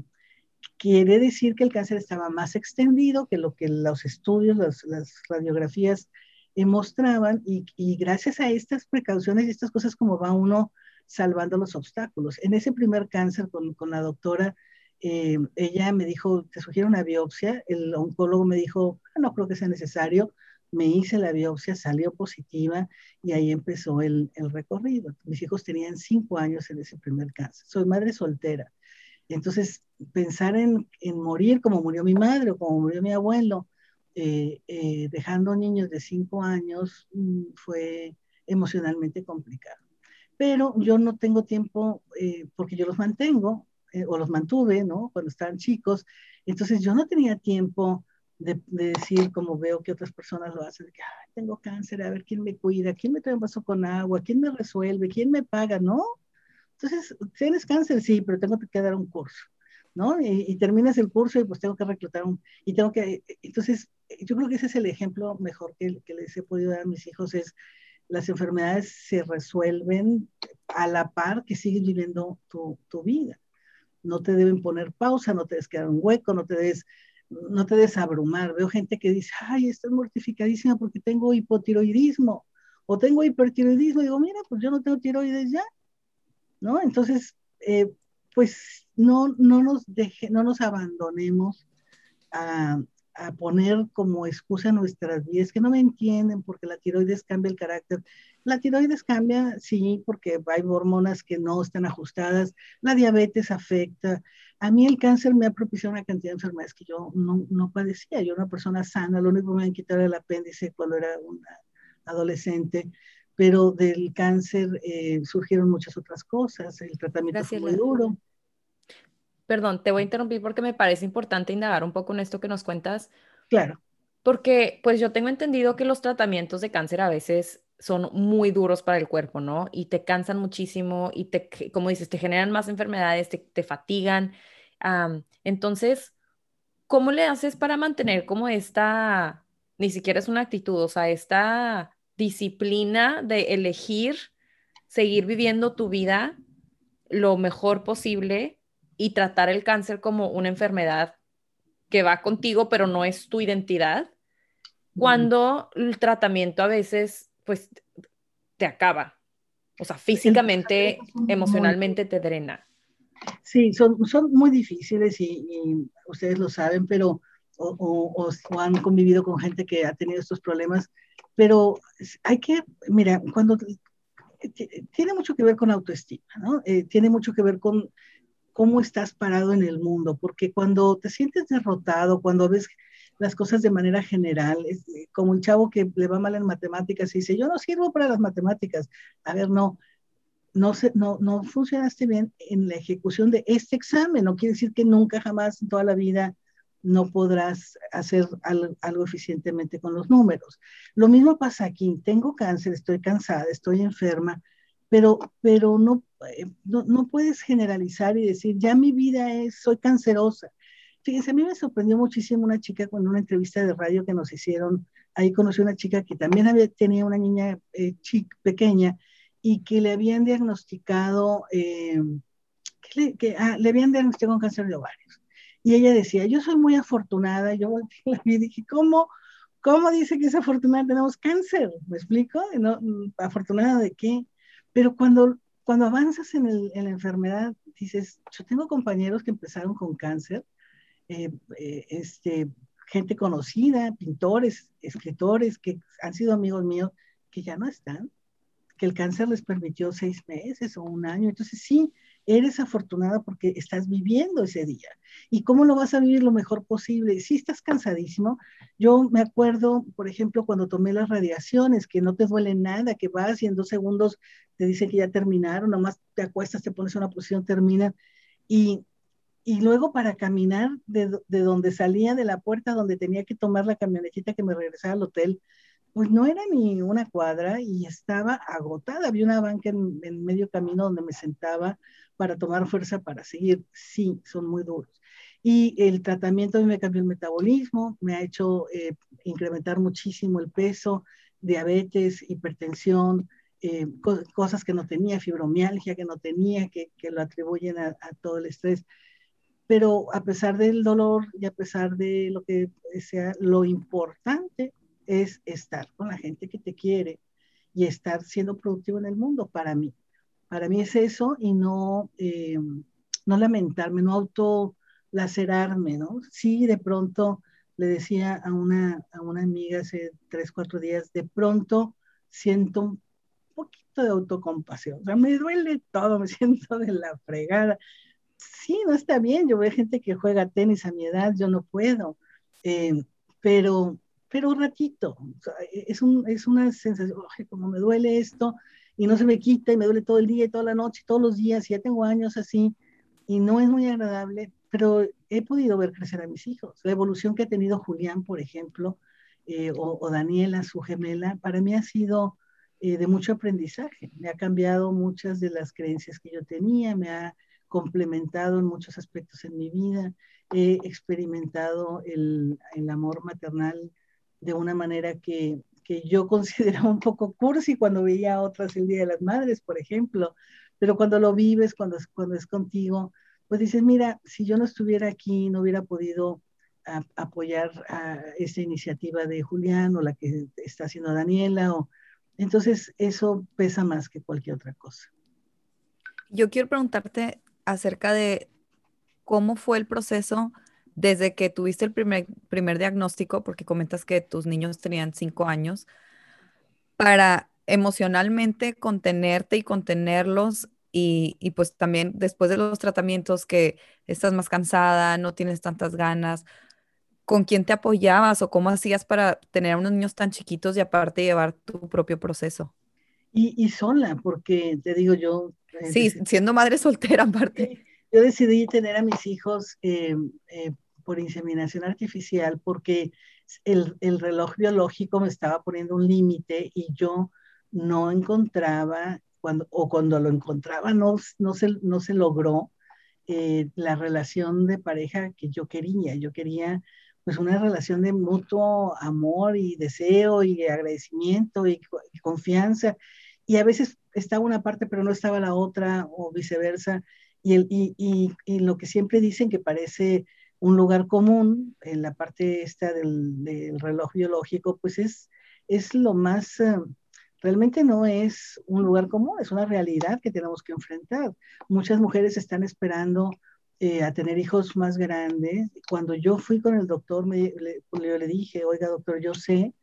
quiere decir que el cáncer estaba más extendido que lo que los estudios, las, radiografías eh, mostraban y, gracias a estas precauciones y estas cosas como va uno salvando los obstáculos. En ese primer cáncer con, con la doctora, eh, ella me dijo, te sugiero una biopsia, el oncólogo me dijo, ah, no creo que sea necesario, me hice la biopsia, salió positiva y ahí empezó el, el recorrido. Mis hijos tenían cinco años en ese primer cáncer. Soy madre soltera. Entonces, pensar en, morir como murió mi madre o como murió mi abuelo, eh, eh, dejando niños de cinco años, mm, fue emocionalmente complicado. Pero yo no tengo tiempo, eh, porque yo los mantengo, o los mantuve, ¿no? Cuando estaban chicos. Entonces yo no tenía tiempo de, decir, como veo que otras personas lo hacen, que tengo cáncer, a ver quién me cuida, quién me trae un vaso con agua, quién me resuelve, quién me paga, ¿no? Entonces, ¿tienes cáncer? Sí, pero tengo que dar un curso, ¿no? Y, terminas el curso y pues tengo que reclutar un, y tengo que, entonces, yo creo que ese es el ejemplo mejor que, que les he podido dar a mis hijos, es las enfermedades se resuelven a la par que sigues viviendo tu, tu vida. No te deben poner pausa, no te debes quedar un hueco, no te debes no te desabrumar. Veo gente que dice, ay, estás mortificadísima porque tengo hipotiroidismo o tengo hipertiroidismo. Y digo, mira, pues yo no tengo tiroides ya. ¿No? Entonces, eh, pues no, no, nos deje, no nos abandonemos a, a, poner como excusa nuestras vidas, que no me entienden porque la tiroides cambia el carácter. La tiroides cambia, sí, porque hay hormonas que no están ajustadas, la diabetes afecta. A mí el cáncer me ha propiciado una cantidad de enfermedades que yo no, no padecía. Yo era una persona sana, lo único que me han quitado el apéndice cuando era una adolescente, pero del cáncer eh, surgieron muchas otras cosas, el tratamiento fue muy duro. Perdón, te voy a interrumpir porque me parece importante indagar un poco en esto que nos cuentas. Claro. Porque pues yo tengo entendido que los tratamientos de cáncer a veces son muy duros para el cuerpo, ¿no? Y te cansan muchísimo y te, como dices, te generan más enfermedades, te, te fatigan. entonces, ¿cómo le haces para mantener como esta, ni siquiera es una actitud, o sea, esta disciplina de elegir seguir viviendo tu vida lo mejor posible y tratar el cáncer como una enfermedad que va contigo, pero no es tu identidad, cuando el tratamiento a veces, pues, te acaba. O sea, físicamente, emocionalmente te drena. Sí, son, son muy difíciles y, ustedes lo saben, pero o, han convivido con gente que ha tenido estos problemas pero hay que, mira, cuando tiene mucho que ver con autoestima, ¿no? Eh, tiene mucho que ver con cómo estás parado en el mundo, porque cuando te sientes derrotado, cuando ves las cosas de manera general, es como el chavo que le va mal en matemáticas y dice, yo no sirvo para las matemáticas. A ver, no, no, se, no, no funcionaste bien en la ejecución de este examen. No quiere decir que nunca jamás en toda la vida no podrás hacer algo, eficientemente con los números. Lo mismo pasa aquí. Tengo cáncer, estoy cansada, estoy enferma, pero, pero no, eh, no, no, puedes generalizar y decir, ya mi vida es, soy cancerosa. Fíjense, a mí me sorprendió muchísimo una chica con una entrevista de radio que nos hicieron. Ahí conocí una chica que también había, tenía una niña eh, chica, pequeña y que le habían diagnosticado, eh, que, le, que ah, le habían diagnosticado un cáncer de ovarios. Y ella decía, yo soy muy afortunada. Yo la vi y dije, ¿cómo? ¿Cómo dice que es afortunada? Tenemos cáncer, ¿me explico? ¿No? ¿Afortunada de qué? Pero cuando, cuando avanzas en, el, en la enfermedad, dices, yo tengo compañeros que empezaron con cáncer, eh, eh, este, gente conocida, pintores, escritores que han sido amigos míos, que ya no están, que el cáncer les permitió seis meses o un año. Entonces sí, eres afortunada porque estás viviendo ese día. ¿Y cómo lo vas a vivir lo mejor posible? Si estás cansadísimo, yo me acuerdo, por ejemplo, cuando tomé las radiaciones, que no te duele nada, que vas y en dos segundos te dicen que ya terminaron, nomás te acuestas, te pones en una posición, terminan. Y, y luego para caminar de, de donde salía de la puerta donde tenía que tomar la camionetita que me regresaba al hotel, pues no era ni una cuadra y estaba agotada. Había una banca en, en, medio camino donde me sentaba para tomar fuerza para seguir. Sí, son muy duros. Y el tratamiento a mí me cambió el metabolismo, me ha hecho eh, incrementar muchísimo el peso, diabetes, hipertensión, eh, co cosas que no tenía, fibromialgia que no tenía, que, que lo atribuyen a, a todo el estrés pero a pesar del dolor y a pesar de lo que sea, lo importante es estar con la gente que te quiere y estar siendo productivo en el mundo para mí. Para mí es eso y no, eh, no lamentarme, no autolacerarme, ¿no? Sí, de pronto le decía a una, a una amiga hace tres, cuatro días, de pronto siento un poquito de autocompasión. O sea, me duele todo, me siento de la fregada. Sí, no está bien. Yo veo gente que juega tenis a mi edad, yo no puedo. Eh, pero pero un ratito. E, es, un, es una sensación, como me duele esto y no se me quita y me duele todo el día y toda la noche, todos los días, y ya tengo años así y no es muy agradable, pero he podido ver crecer a mis hijos. La evolución que ha tenido Julián, por ejemplo, eh, o, o, Daniela, su gemela, para mí ha sido eh, de mucho aprendizaje. Me ha cambiado muchas de las creencias que yo tenía, me ha complementado en muchos aspectos en mi vida. He experimentado el, el amor maternal de una manera que, que yo consideraba un poco cursi cuando veía a otras el Día de las Madres, por ejemplo, pero cuando lo vives, cuando cuando es contigo, pues dices, mira, si yo no estuviera aquí, no hubiera podido a, apoyar a esta iniciativa de Julián o la que está haciendo Daniela, o, entonces eso pesa más que cualquier otra cosa. Yo quiero preguntarte acerca de cómo fue el proceso desde que tuviste el primer, primer diagnóstico, porque comentas que tus niños tenían cinco años, para emocionalmente contenerte y contenerlos y, y, pues también después de los tratamientos que estás más cansada, no tienes tantas ganas, ¿con quién te apoyabas o cómo hacías para tener a unos niños tan chiquitos y aparte llevar tu propio proceso? Y, y sola, porque te digo yo... Sí, siendo madre soltera aparte. Yo decidí tener a mis hijos eh, eh, por inseminación artificial porque el, el reloj biológico me estaba poniendo un límite y yo no encontraba, cuando, o cuando lo encontraba no, no, se, no se logró eh, la relación de pareja que yo quería. Yo quería pues una relación de mutuo amor y deseo y agradecimiento y, confianza. Y a veces estaba una parte pero no estaba la otra o viceversa. Y, el, y, y lo que siempre dicen que parece un lugar común en la parte esta del, del reloj biológico, pues es, es lo más, uh, realmente no es un lugar común, es una realidad que tenemos que enfrentar. Muchas mujeres están esperando eh, a tener hijos más grandes. Cuando yo fui con el doctor, me, le, yo le dije, oiga doctor, yo sé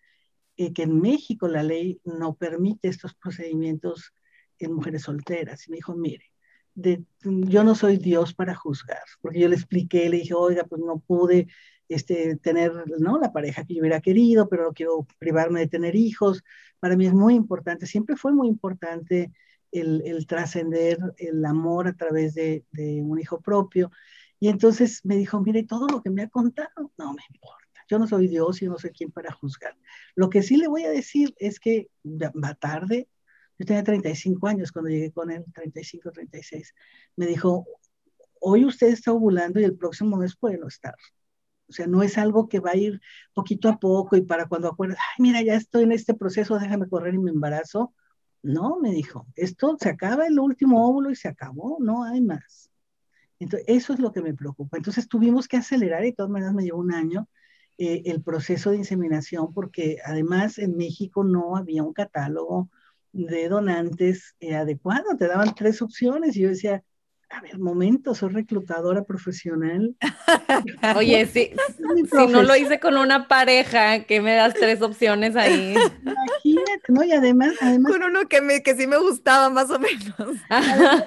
eh, que en México la ley no permite estos procedimientos en mujeres solteras. Y me dijo, mire, de, yo no soy Dios para juzgar, porque yo le expliqué, le dije, oiga, pues no pude este, tener ¿no? la pareja que yo hubiera querido, pero no quiero privarme de tener hijos. Para mí es muy importante, siempre fue muy importante el, trascender el amor a través de, de, un hijo propio. Y entonces me dijo, mire, todo lo que me ha contado, no me importa. Yo no soy Dios y no sé quién para juzgar. Lo que sí le voy a decir es que va tarde. Yo tenía 35 años cuando llegué con él, 35, 36. Me dijo, hoy usted está ovulando y el próximo mes puede no estar. O sea, no es algo que va a ir poquito a poco y para cuando acuerdas, ay, mira, ya estoy en este proceso, déjame correr y me embarazo. No, me dijo, esto se acaba el último óvulo y se acabó, no hay más. Entonces, eso es lo que me preocupa. Entonces, tuvimos que acelerar, y de todas maneras me llevó un año, eh, el proceso de inseminación, porque además en México no había un catálogo de donantes eh, adecuado, te daban tres opciones y yo decía, a ver, momento, soy reclutadora profesional. Oye, si, si no lo hice con una pareja, ¿qué me das tres opciones ahí? Imagínate, ¿no? Y además, además... Con uno que, me, que sí me gustaba más o menos. Además,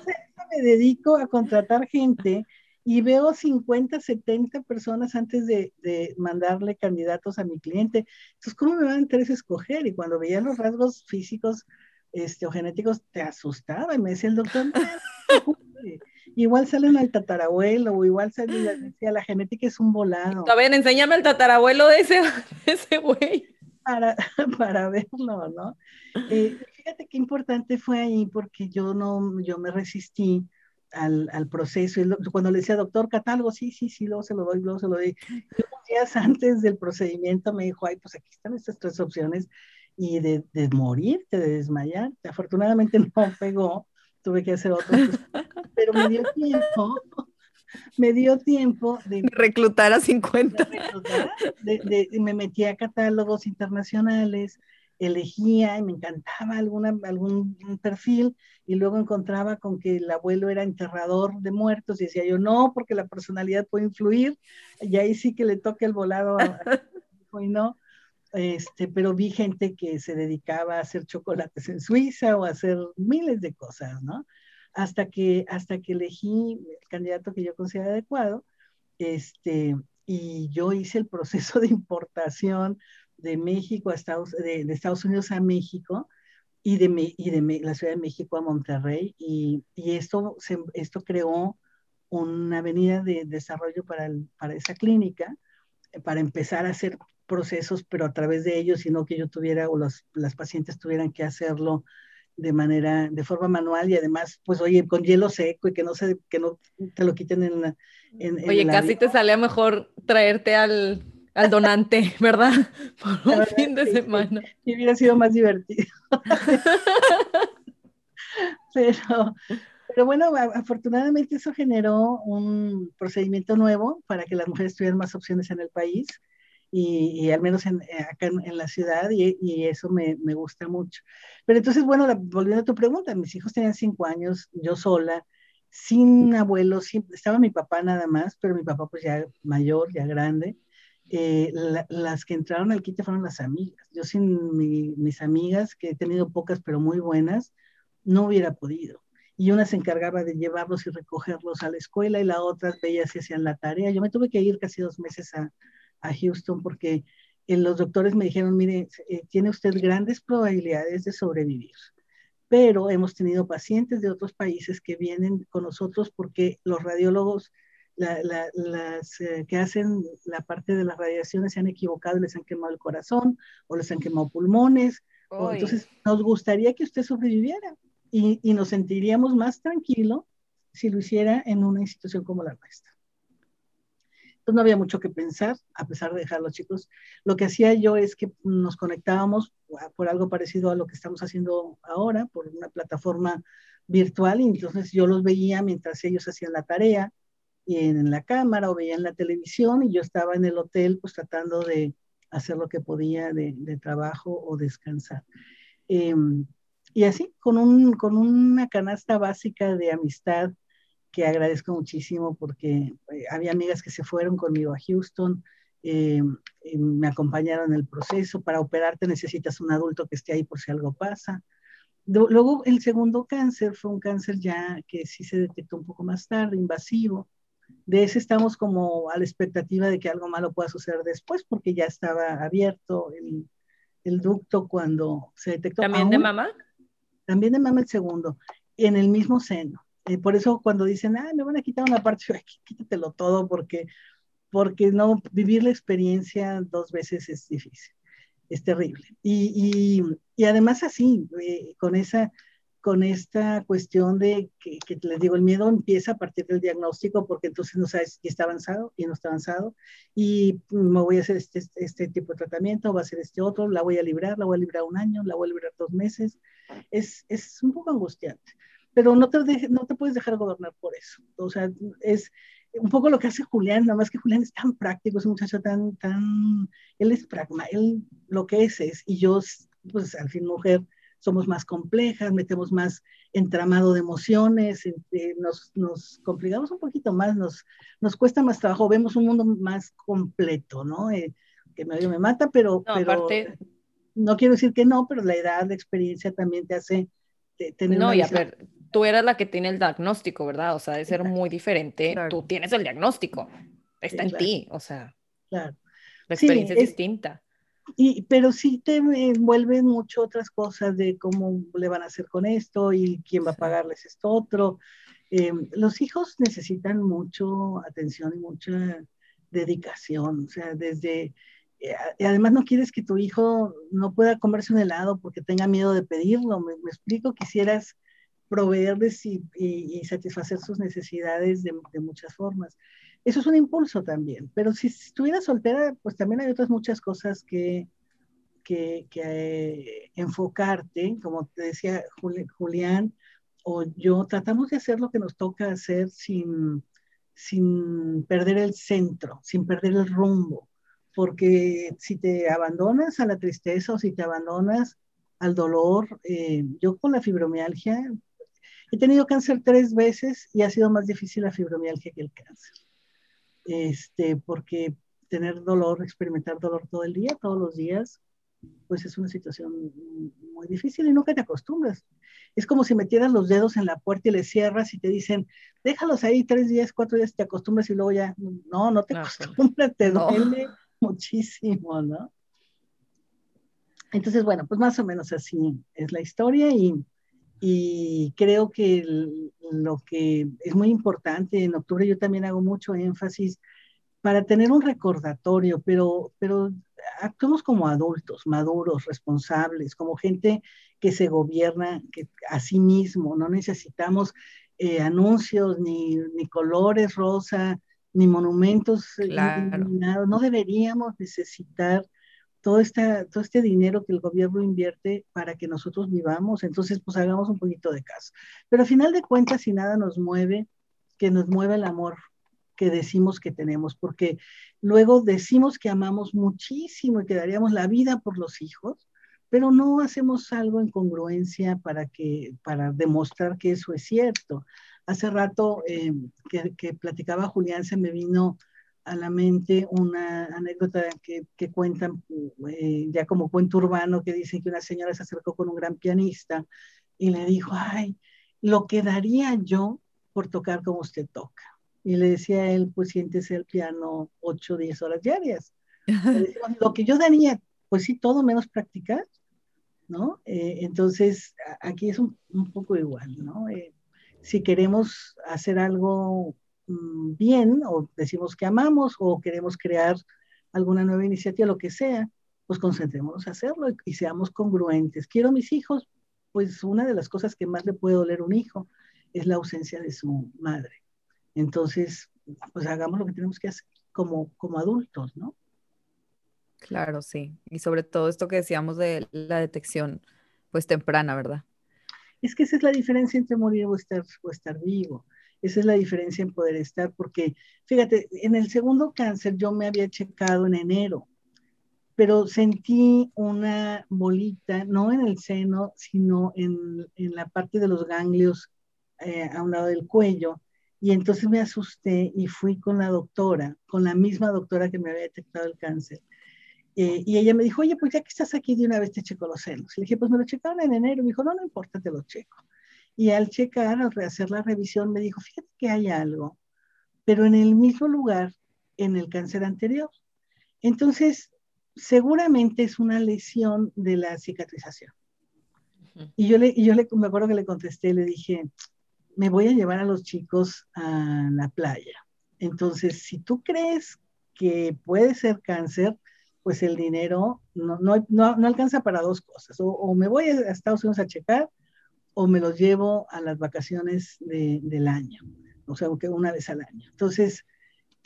me dedico a contratar gente y veo 50, 70 personas antes de, de, mandarle candidatos a mi cliente. Entonces, ¿cómo me va a interés escoger? Y cuando veía los rasgos físicos este, o genéticos, te asustaba y me decía el doctor, igual salen al tatarabuelo o igual sale, decía, la genética es un volado. A ver, enséñame el tatarabuelo de ese, ese güey. Para, para verlo, ¿no? Eh, fíjate qué importante fue ahí porque yo no, yo me resistí al, al proceso. Y cuando le decía, doctor, catálogo, sí, sí, sí, luego se lo doy, luego se lo doy. unos días antes del procedimiento me dijo, ay, pues aquí están estas tres opciones y de, de morirte, de desmayarte. Afortunadamente no pegó, tuve que hacer otro, pero me dio tiempo, me dio tiempo de reclutar a 50. De, me metí a catálogos internacionales, elegía y me encantaba alguna, algún perfil y luego encontraba con que el abuelo era enterrador de muertos y decía yo, no, porque la personalidad puede influir y ahí sí que le toque el volado a, y no. Este, pero vi gente que se dedicaba a hacer chocolates en Suiza o a hacer miles de cosas, ¿no? Hasta que, hasta que elegí el candidato que yo consideraba adecuado, este, y yo hice el proceso de importación de México a Estados, de, Estados Unidos a México y de, y de la Ciudad de México a Monterrey, y, y esto, esto creó una avenida de desarrollo para, para esa clínica, para empezar a hacer procesos, pero a través de ellos, sino que yo tuviera o los, las pacientes tuvieran que hacerlo de manera, de forma manual y además, pues oye, con hielo seco y que no se, que no te lo quiten en la... oye, casi te salía mejor traerte al, al donante, ¿verdad? Por un fin de semana. Y hubiera sido más divertido. pero, pero bueno, afortunadamente eso generó un procedimiento nuevo para que las mujeres tuvieran más opciones en el país y, al menos en, eh, acá en, la ciudad y, eso me, gusta mucho. Pero entonces, bueno, volviendo a tu pregunta, mis hijos tenían cinco años, yo sola, sin abuelo, estaba mi papá nada más, pero mi papá pues ya mayor, ya grande. Eh, las que entraron al quite fueron las amigas. Yo sin mis amigas, que he tenido pocas pero muy buenas, no hubiera podido. Y una se encargaba de llevarlos y recogerlos a la escuela y la otra veía si hacían la tarea. Yo me tuve que ir casi dos meses a, a Houston porque eh, los doctores me dijeron, mire, eh, tiene usted grandes probabilidades de sobrevivir, pero hemos tenido pacientes de otros países que vienen con nosotros porque los radiólogos las eh, que hacen la parte de las radiaciones se han equivocado, les han quemado el corazón o les han quemado pulmones. entonces, nos gustaría que usted sobreviviera y, nos sentiríamos más tranquilo si lo hiciera en una institución como la nuestra. Entonces no había mucho que pensar, a pesar de dejar a los chicos. Lo que hacía yo es que nos conectábamos por algo parecido a lo que estamos haciendo ahora, por una plataforma virtual, y entonces yo los veía mientras ellos hacían la tarea en la cámara o veían la televisión y yo estaba en el hotel pues tratando de hacer lo que podía de, trabajo o descansar. Em, y así, con, un, con una canasta básica de amistad que agradezco muchísimo porque eh, había amigas que se fueron conmigo a Houston, eh, me acompañaron en el proceso. Para operarte necesitas un adulto que esté ahí por si algo pasa. Luego el segundo cáncer fue un cáncer ya que sí se detectó un poco más tarde, invasivo. De ese estamos como a la expectativa de que algo malo pueda suceder después porque ya estaba abierto el, el ducto cuando se detectó. ¿También de mamá? También de mama el segundo, en el mismo seno. Y por eso cuando dicen, ah, me van a quitar una parte, yo, quítatelo todo porque, porque no, vivir la experiencia dos veces es difícil, es terrible. Y, y, y además así, eh, con esa con esta cuestión de que, que, les digo, el miedo empieza a partir del diagnóstico porque entonces no sabes si está avanzado y no está avanzado y me voy a hacer este, este tipo de tratamiento, va a ser este otro, la voy a librar, la voy a librar un año, la voy a librar dos meses. Es, es un poco angustiante, pero no te, no te puedes dejar gobernar por eso. O sea, es un poco lo que hace Julián, nada más que Julián es tan práctico, es un muchacho tan, tan, él es pragma, él lo que es es, y yo, pues al fin mujer, somos más complejas, metemos más entramado de emociones, eh, nos, nos, complicamos un poquito más, nos, nos cuesta más trabajo, vemos un mundo más completo, ¿no? Eh, que medio me mata, pero, no, pero aparte... no quiero decir que no, pero la edad, la experiencia también te hace tener... No, y a ver, tú eras la que tiene el diagnóstico, ¿verdad? O sea, de ser muy diferente, tú tienes el diagnóstico, está en ti, o sea, claro. la experiencia es distinta. Y, pero sí te envuelven mucho otras cosas de cómo le van a hacer con esto y quién va a pagarles esto otro. Eh, los hijos necesitan mucho atención y mucha dedicación, o sea, desde, eh, además no quieres que tu hijo no pueda comerse un helado porque tenga miedo de pedirlo, me, explico, quisieras proveerles y, y, satisfacer sus necesidades de, muchas formas eso es un impulso también. Pero si estuviera soltera, pues también hay otras muchas cosas que, que, enfocarte, como te decía Julián o yo, tratamos de hacer lo que nos toca hacer sin perder el centro, sin perder el rumbo. Porque si te abandonas a la tristeza o si te abandonas al dolor, eh, yo con la fibromialgia, he tenido cáncer tres veces y ha sido más difícil la fibromialgia que el cáncer. Este, porque tener dolor, experimentar dolor todo el día, todos los días, pues es una situación muy difícil y nunca te acostumbras. Es como si metieras los dedos en la puerta y le cierras y te dicen, déjalos ahí tres días, cuatro días, te acostumbras y luego ya, no, no te acostumbras, te duele muchísimo, ¿no? Entonces, bueno, pues más o menos así es la historia y, creo que lo que es muy importante, en octubre yo también hago mucho énfasis para tener un recordatorio, pero, pero actuemos como adultos, maduros, responsables, como gente que se gobierna que, a sí mismo, no necesitamos eh, anuncios, ni, ni, colores rosa, ni monumentos claro. no deberíamos necesitar todo, esta, todo este dinero que el gobierno invierte para que nosotros vivamos, entonces pues hagamos un poquito de caso. Pero al final de cuentas, si nada nos mueve, que nos mueva el amor que decimos que tenemos, porque luego decimos que amamos muchísimo y que daríamos la vida por los hijos, pero no hacemos algo en congruencia para, que, para demostrar que eso es cierto. Hace rato eh, que, que platicaba Julián, se me vino a la mente una anécdota que, que cuentan eh, ya como cuento urbano que dicen que una señora se acercó con un gran pianista y le dijo, ay, lo que daría yo por tocar como usted toca. Y le decía a él, pues siéntese el piano 8 o 10 horas diarias. lo que yo daría, pues sí, todo menos practicar, ¿no? Eh, entonces, aquí es un, un poco igual, ¿no? Eh, si queremos hacer algo Mm, bien o decimos que amamos o queremos crear alguna nueva iniciativa, lo que sea, pues concentrémonos a hacerlo y, seamos congruentes. Quiero mis hijos, pues una de las cosas que más le puede doler a un hijo es la ausencia de su madre. Entonces, pues hagamos lo que tenemos que hacer como, como adultos, ¿no? Claro, sí. Y sobre todo esto que decíamos de la detección, pues temprana, ¿verdad? Es que esa es la diferencia entre morir o estar, vivo. Esa es la diferencia en poder estar, porque fíjate, en el segundo cáncer yo me había checado en enero, pero sentí una bolita, no en el seno, sino en, en la parte de los ganglios eh, a un lado del cuello. Y entonces me asusté y fui con la doctora, con la misma doctora que me había detectado el cáncer. Eh, y ella me dijo, oye, pues ya que estás aquí de una vez te checo los senos. Y le dije, pues me lo checaron en enero. Me dijo, no, no importa, te lo checo. Y al checar, al rehacer la revisión, me dijo, fíjate que hay algo, pero en el mismo lugar en el cáncer anterior. Entonces, seguramente es una lesión de la cicatrización. Y yo, le, y yo le, me acuerdo que le contesté, le dije, me voy a llevar a los chicos a la playa. Entonces, si tú crees que puede ser cáncer, pues el dinero no, no, no, alcanza para dos cosas. O, me voy a Estados Unidos a checar o me los llevo a las vacaciones de, del año. O sea, que una vez al año. Entonces,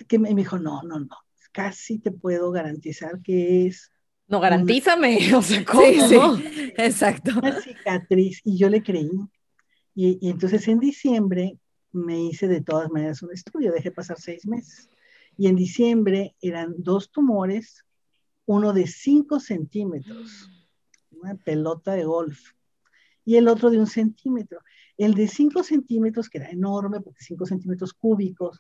que me, dijo, no, no, no, casi te puedo garantizar que es... No, garantízame, o sea, ¿cómo? Exacto. Una cicatriz, y yo le creí. Y, y, entonces en diciembre me hice de todas maneras un estudio, dejé pasar seis meses. Y en diciembre eran dos tumores, uno de cinco centímetros, una pelota de golf, y el otro de un centímetro. El de cinco centímetros, que era enorme, porque cinco centímetros cúbicos,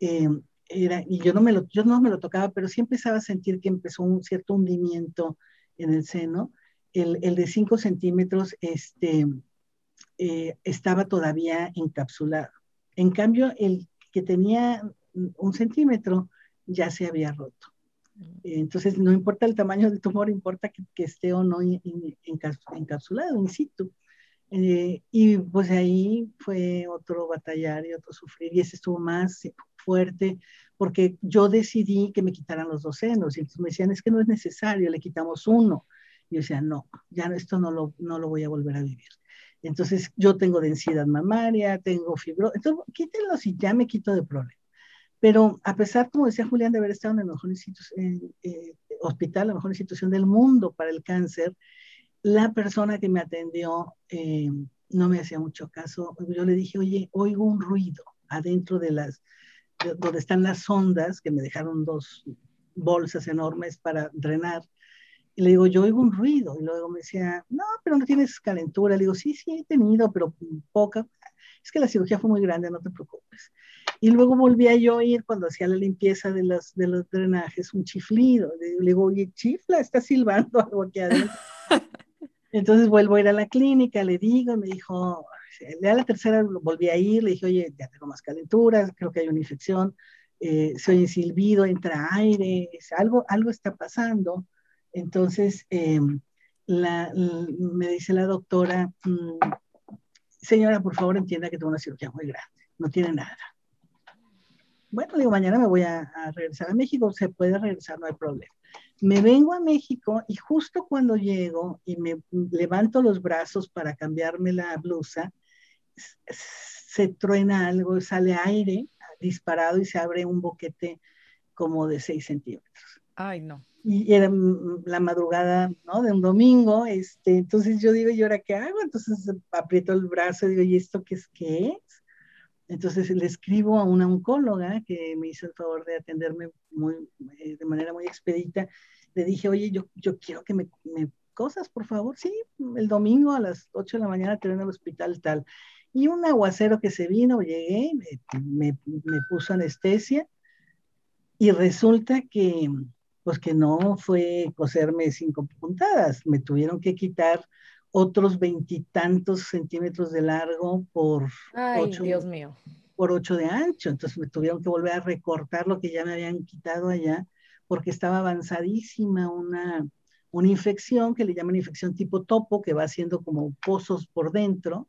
eh, era, y yo no, me lo, yo no me lo tocaba, pero sí empezaba a sentir que empezó un cierto hundimiento en el seno. El, el de cinco centímetros este, eh, estaba todavía encapsulado. En cambio, el que tenía un centímetro ya se había roto. Entonces, no importa el tamaño del tumor, importa que, esté o no encapsulado, in situ. Eh, y pues ahí fue otro batallar y otro sufrir, y ese estuvo más fuerte, porque yo decidí que me quitaran los dos senos, y entonces me decían, es que no es necesario, le quitamos uno. Y yo decía, no, ya esto no lo, no lo voy a volver a vivir. Entonces, yo tengo densidad mamaria, tengo fibro, entonces quítenlos y ya me quito de problema. Pero a pesar, como decía Julián, de haber estado en el mejor eh, hospital, la mejor institución del mundo para el cáncer, la persona que me atendió eh, no me hacía mucho caso. Yo le dije, oye, oigo un ruido adentro de las, donde están las sondas, que me dejaron dos bolsas enormes para drenar. Y le digo, yo oigo un ruido. Y luego me decía, no, pero no tienes calentura. Le digo, sí, sí, he tenido, pero poca. Es que la cirugía fue muy grande, no te preocupes. Y luego volví a yo oír cuando hacía la limpieza de los, de los drenajes un chiflido. Le digo, oye, chifla, está silbando algo aquí adentro. Entonces vuelvo a ir a la clínica, le digo, me dijo, a la tercera volví a ir, le dije, oye, ya tengo más calenturas, creo que hay una infección, eh, se oye silbido, entra aire, algo, algo está pasando. Entonces, em, me dice la doctora, mm, señora, por favor entienda que tengo una cirugía muy grande, no tiene nada. Bueno, digo, mañana me voy a, regresar a México, se puede regresar, no hay problema. Me vengo a México y justo cuando llego y me levanto los brazos para cambiarme la blusa, se truena algo, sale aire disparado y se abre un boquete como de 6 centímetros. Ay, no. Y era la madrugada, ¿no? De un domingo, este, entonces yo digo, ¿y ahora qué hago? Entonces aprieto el brazo y digo, ¿y esto qué es? ¿Qué? Entonces le escribo a una oncóloga que me hizo el favor de atenderme eh, de manera muy expedita. Le dije, oye, yo, quiero que me, me cosas, por favor. Sí, el domingo a las 8 de la mañana te ven al hospital tal. Y un aguacero que se vino, llegué, me, me, puso anestesia y resulta que, pues que no fue coserme cinco puntadas, me tuvieron que quitar otros veintitantos centímetros de largo por ocho, Dios mío. por ocho de ancho. Entonces me tuvieron que volver a recortar lo que ya me habían quitado allá porque estaba avanzadísima una, una infección que le llaman infección tipo topo, que va haciendo como pozos por dentro.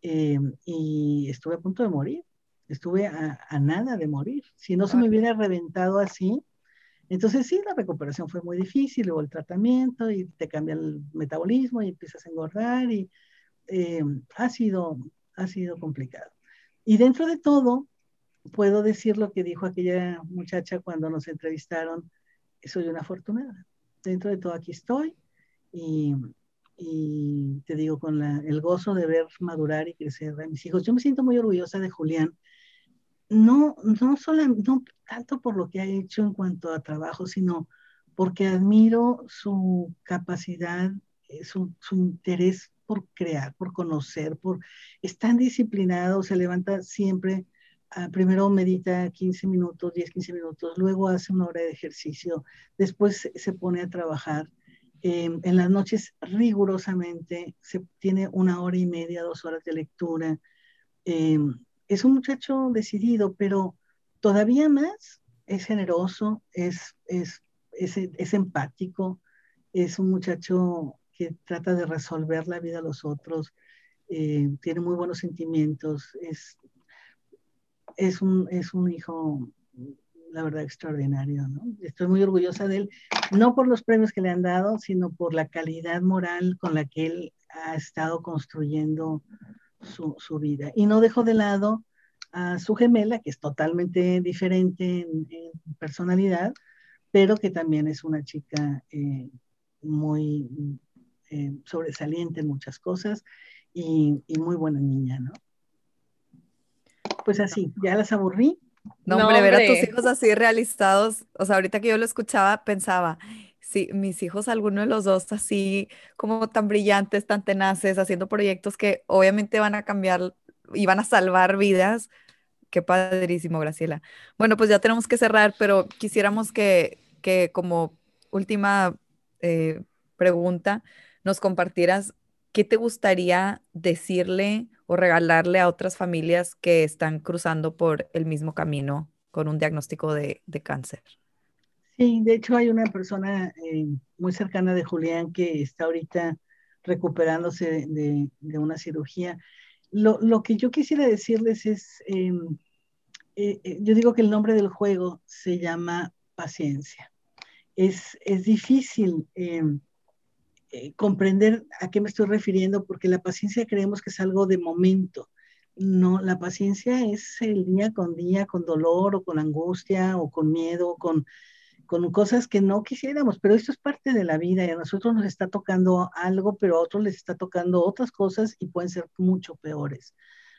Eh, y estuve a punto de morir. Estuve a, a nada de morir. Si no se me hubiera reventado así, entonces sí, la recuperación fue muy difícil, luego el tratamiento y te cambia el metabolismo y empiezas a engordar y eh, ha, sido, ha sido complicado. Y dentro de todo, puedo decir lo que dijo aquella muchacha cuando nos entrevistaron, soy una afortunada. Dentro de todo aquí estoy y, y te digo, con la, el gozo de ver madurar y crecer a mis hijos. Yo me siento muy orgullosa de Julián no, no, solo, no tanto por lo que ha hecho en cuanto a trabajo, sino porque admiro su capacidad, eh, su, interés por crear, por conocer, por es tan disciplinado, se levanta siempre, ah, primero medita 15 minutos, 10, 15 minutos, luego hace una hora de ejercicio, después se pone a trabajar. Em, en las noches rigurosamente se tiene una hora y media, dos horas de lectura. Eh, es un muchacho decidido, pero todavía más es generoso, es, es, es, empático, es un muchacho que trata de resolver la vida a los otros, eh, tiene muy buenos sentimientos, es, es, un, es un hijo, la verdad, extraordinario. ¿no? Estoy muy orgullosa de él, no por los premios que le han dado, sino por la calidad moral con la que él ha estado construyendo su, su vida. Y no dejo de lado a su gemela, que es totalmente diferente en, personalidad, pero que también es una chica eh, muy eh, sobresaliente en muchas cosas y, muy buena niña, ¿no? Pues así, ya las aburrí. No, hombre, ver a tus hijos así realizados, o sea, ahorita que yo lo escuchaba, pensaba, si mis hijos, alguno de los dos así como tan brillantes, tan tenaces, haciendo proyectos que obviamente van a cambiar y van a salvar vidas, Qué padrísimo, Graciela. Bueno, pues ya tenemos que cerrar, pero quisiéramos que, que como última eh, pregunta nos compartieras qué te gustaría decirle o regalarle a otras familias que están cruzando por el mismo camino con un diagnóstico de, cáncer. Sí, de hecho hay una persona eh, muy cercana de Julián que está ahorita recuperándose de, una cirugía lo, que yo quisiera decirles es, eh, eh, yo digo que el nombre del juego se llama paciencia. Es, es difícil comprender a qué me estoy refiriendo porque la paciencia creemos que es algo de momento. No, la paciencia es el día con día, con dolor o con angustia o con miedo, o con con cosas que no quisiéramos, pero esto es parte de la vida y a nosotros nos está tocando algo, pero a otros les está tocando otras cosas y pueden ser mucho peores.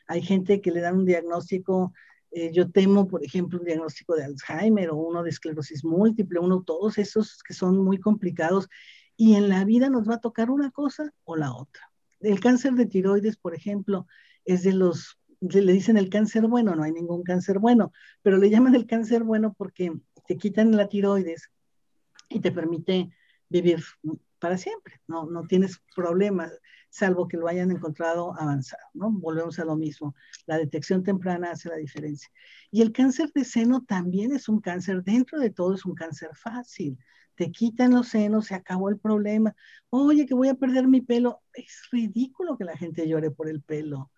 Hay gente que le dan un diagnóstico, eh, yo temo, por ejemplo, un diagnóstico de Alzheimer o uno de esclerosis múltiple, uno, todos esos que son muy complicados y en la vida nos va a tocar una cosa o la otra. El cáncer de tiroides, por ejemplo, es de los, le dicen el cáncer bueno, no hay ningún cáncer bueno, pero le llaman el cáncer bueno porque te quitan la tiroides y te permite vivir para siempre, no, no tienes problemas, salvo que lo hayan encontrado avanzado, ¿no? Volvemos a lo mismo, la detección temprana hace la diferencia. Y el cáncer de seno también es un cáncer, dentro de todo es un cáncer fácil, te quitan los senos, se acabó el problema, oye, que voy a perder mi pelo, es ridículo que la gente llore por el pelo,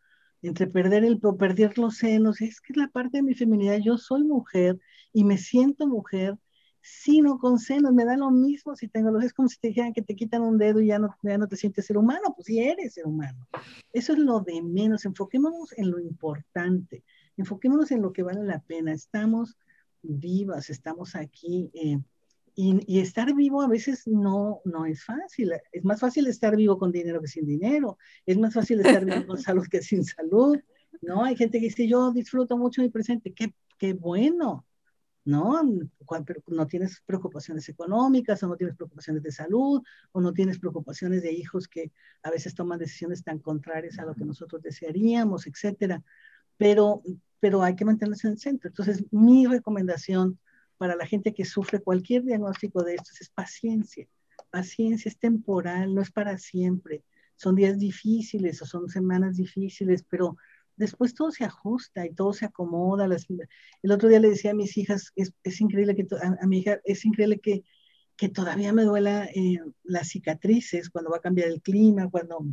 entre perder el o perder los senos, es que es la parte de mi feminidad, yo soy mujer y me siento mujer, sino con senos, me da lo mismo si tengo los, es como si te dijeran que te quitan un dedo y ya no, ya no te sientes ser humano, pues sí eres ser humano. Eso es lo de menos, enfoquémonos en lo importante, enfoquémonos en lo que vale la pena, estamos vivas, estamos aquí. Eh, y, estar vivo a veces no, no es fácil. Es más fácil estar vivo con dinero que sin dinero. Es más fácil estar vivo con salud que sin salud. ¿no? Hay gente que dice, yo disfruto mucho mi presente. Qué, qué bueno. ¿no? Pero no tienes preocupaciones económicas o no tienes preocupaciones de salud o no tienes preocupaciones de hijos que a veces toman decisiones tan contrarias a lo que nosotros desearíamos, etcétera. Pero, pero hay que mantenerse en el centro. Entonces, mi recomendación para la gente que sufre cualquier diagnóstico de estos es paciencia. Paciencia es temporal, no es para siempre. Son días difíciles o son semanas difíciles, pero después todo se ajusta y todo se acomoda. el otro día le decía a mis hijas, es, increíble que, a, mi hija, es increíble que, que todavía me duela eh, las cicatrices cuando va a cambiar el clima, cuando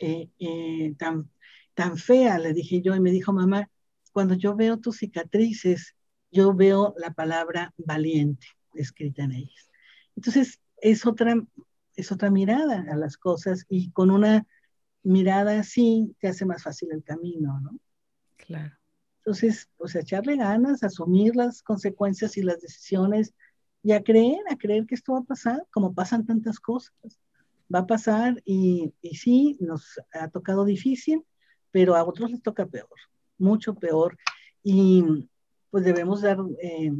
eh, eh, tan, tan fea, le dije yo, y me dijo, mamá, cuando yo veo tus cicatrices, yo veo la palabra valiente escrita en ellas. Entonces, es otra, es otra mirada a las cosas y con una mirada así te hace más fácil el camino, ¿no? Claro. Entonces, pues echarle ganas, asumir las consecuencias y las decisiones y a creer, a creer que esto va a pasar, como pasan tantas cosas. Va a pasar y, y sí, nos ha tocado difícil, pero a otros les toca peor, mucho peor. Y, pues debemos dar, eh,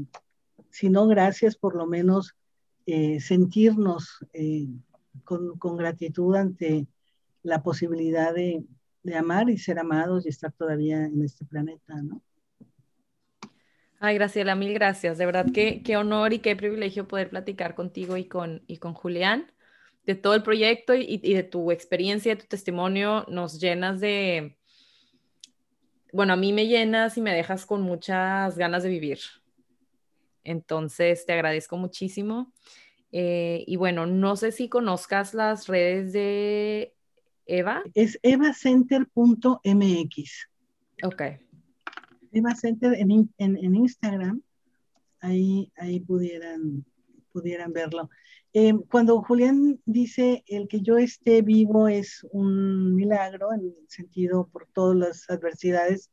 si no gracias, por lo menos eh, sentirnos eh, con, gratitud ante la posibilidad de, amar y ser amados y estar todavía en este planeta, ¿no? Ay, Graciela, mil gracias. De verdad, qué, qué honor y qué privilegio poder platicar contigo y con, y con Julián de todo el proyecto y, y de tu experiencia, de tu testimonio. Nos llenas de, bueno, a mí me llenas y me dejas con muchas ganas de vivir. Entonces, te agradezco muchísimo. Eh, y bueno, no sé si conozcas las redes de Eva. Es evacenter.mx. Ok. Evacenter en, en, Instagram, ahí, ahí pudieran, pudieran verlo. Eh, cuando Julián dice el que yo esté vivo es un milagro, en el sentido por todas las adversidades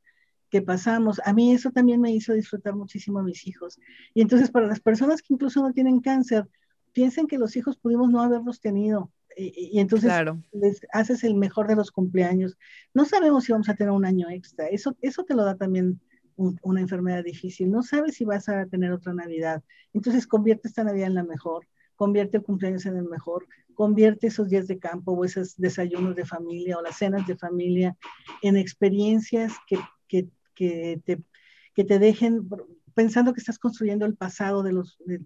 que pasamos, a mí eso también me hizo disfrutar muchísimo a mis hijos. Y entonces para las personas que incluso no tienen cáncer, piensen que los hijos pudimos no haberlos tenido. Y, entonces les haces el mejor de los cumpleaños. No sabemos si vamos a tener un año extra. Eso, eso te lo da también una enfermedad difícil. No sabes si vas a tener otra Navidad. Entonces convierte esta Navidad en la mejor. Convierte el cumpleaños en el mejor. Convierte esos días de campo o esos desayunos de familia o las cenas de familia en experiencias que, que, que te, que te dejen pensando que estás construyendo el pasado de los, de,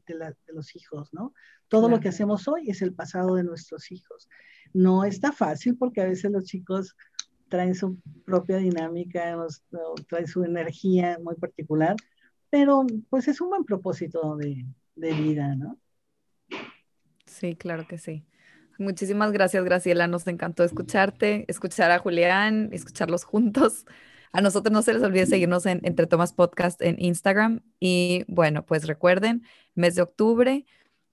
los hijos, ¿no? Todo lo que hacemos hoy es el pasado de nuestros hijos. No está fácil porque a veces los chicos traen su propia dinámica, traen su energía muy particular, pero pues es un buen propósito de, de vida, ¿no? Sí, claro que sí. Muchísimas gracias, Graciela. Nos encantó escucharte, escuchar a Julián, escucharlos juntos. A nosotros no se les olvide seguirnos en Entre Tomas Podcast en Instagram. Y bueno, pues recuerden, mes de octubre,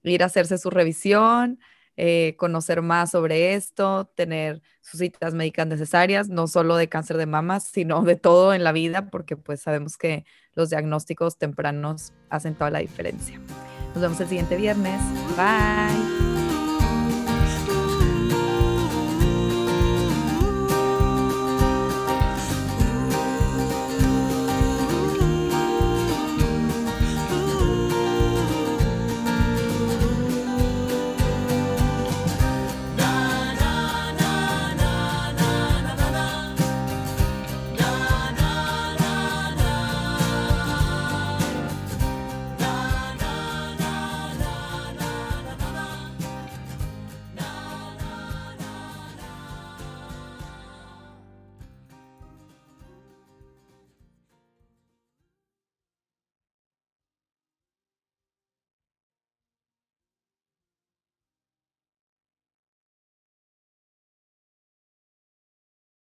ir a hacerse su revisión, eh, conocer más sobre esto, tener sus citas médicas necesarias, no solo de cáncer de mamas, sino de todo en la vida, porque pues sabemos que los diagnósticos tempranos hacen toda la diferencia. Nos vemos el siguiente viernes. Bye.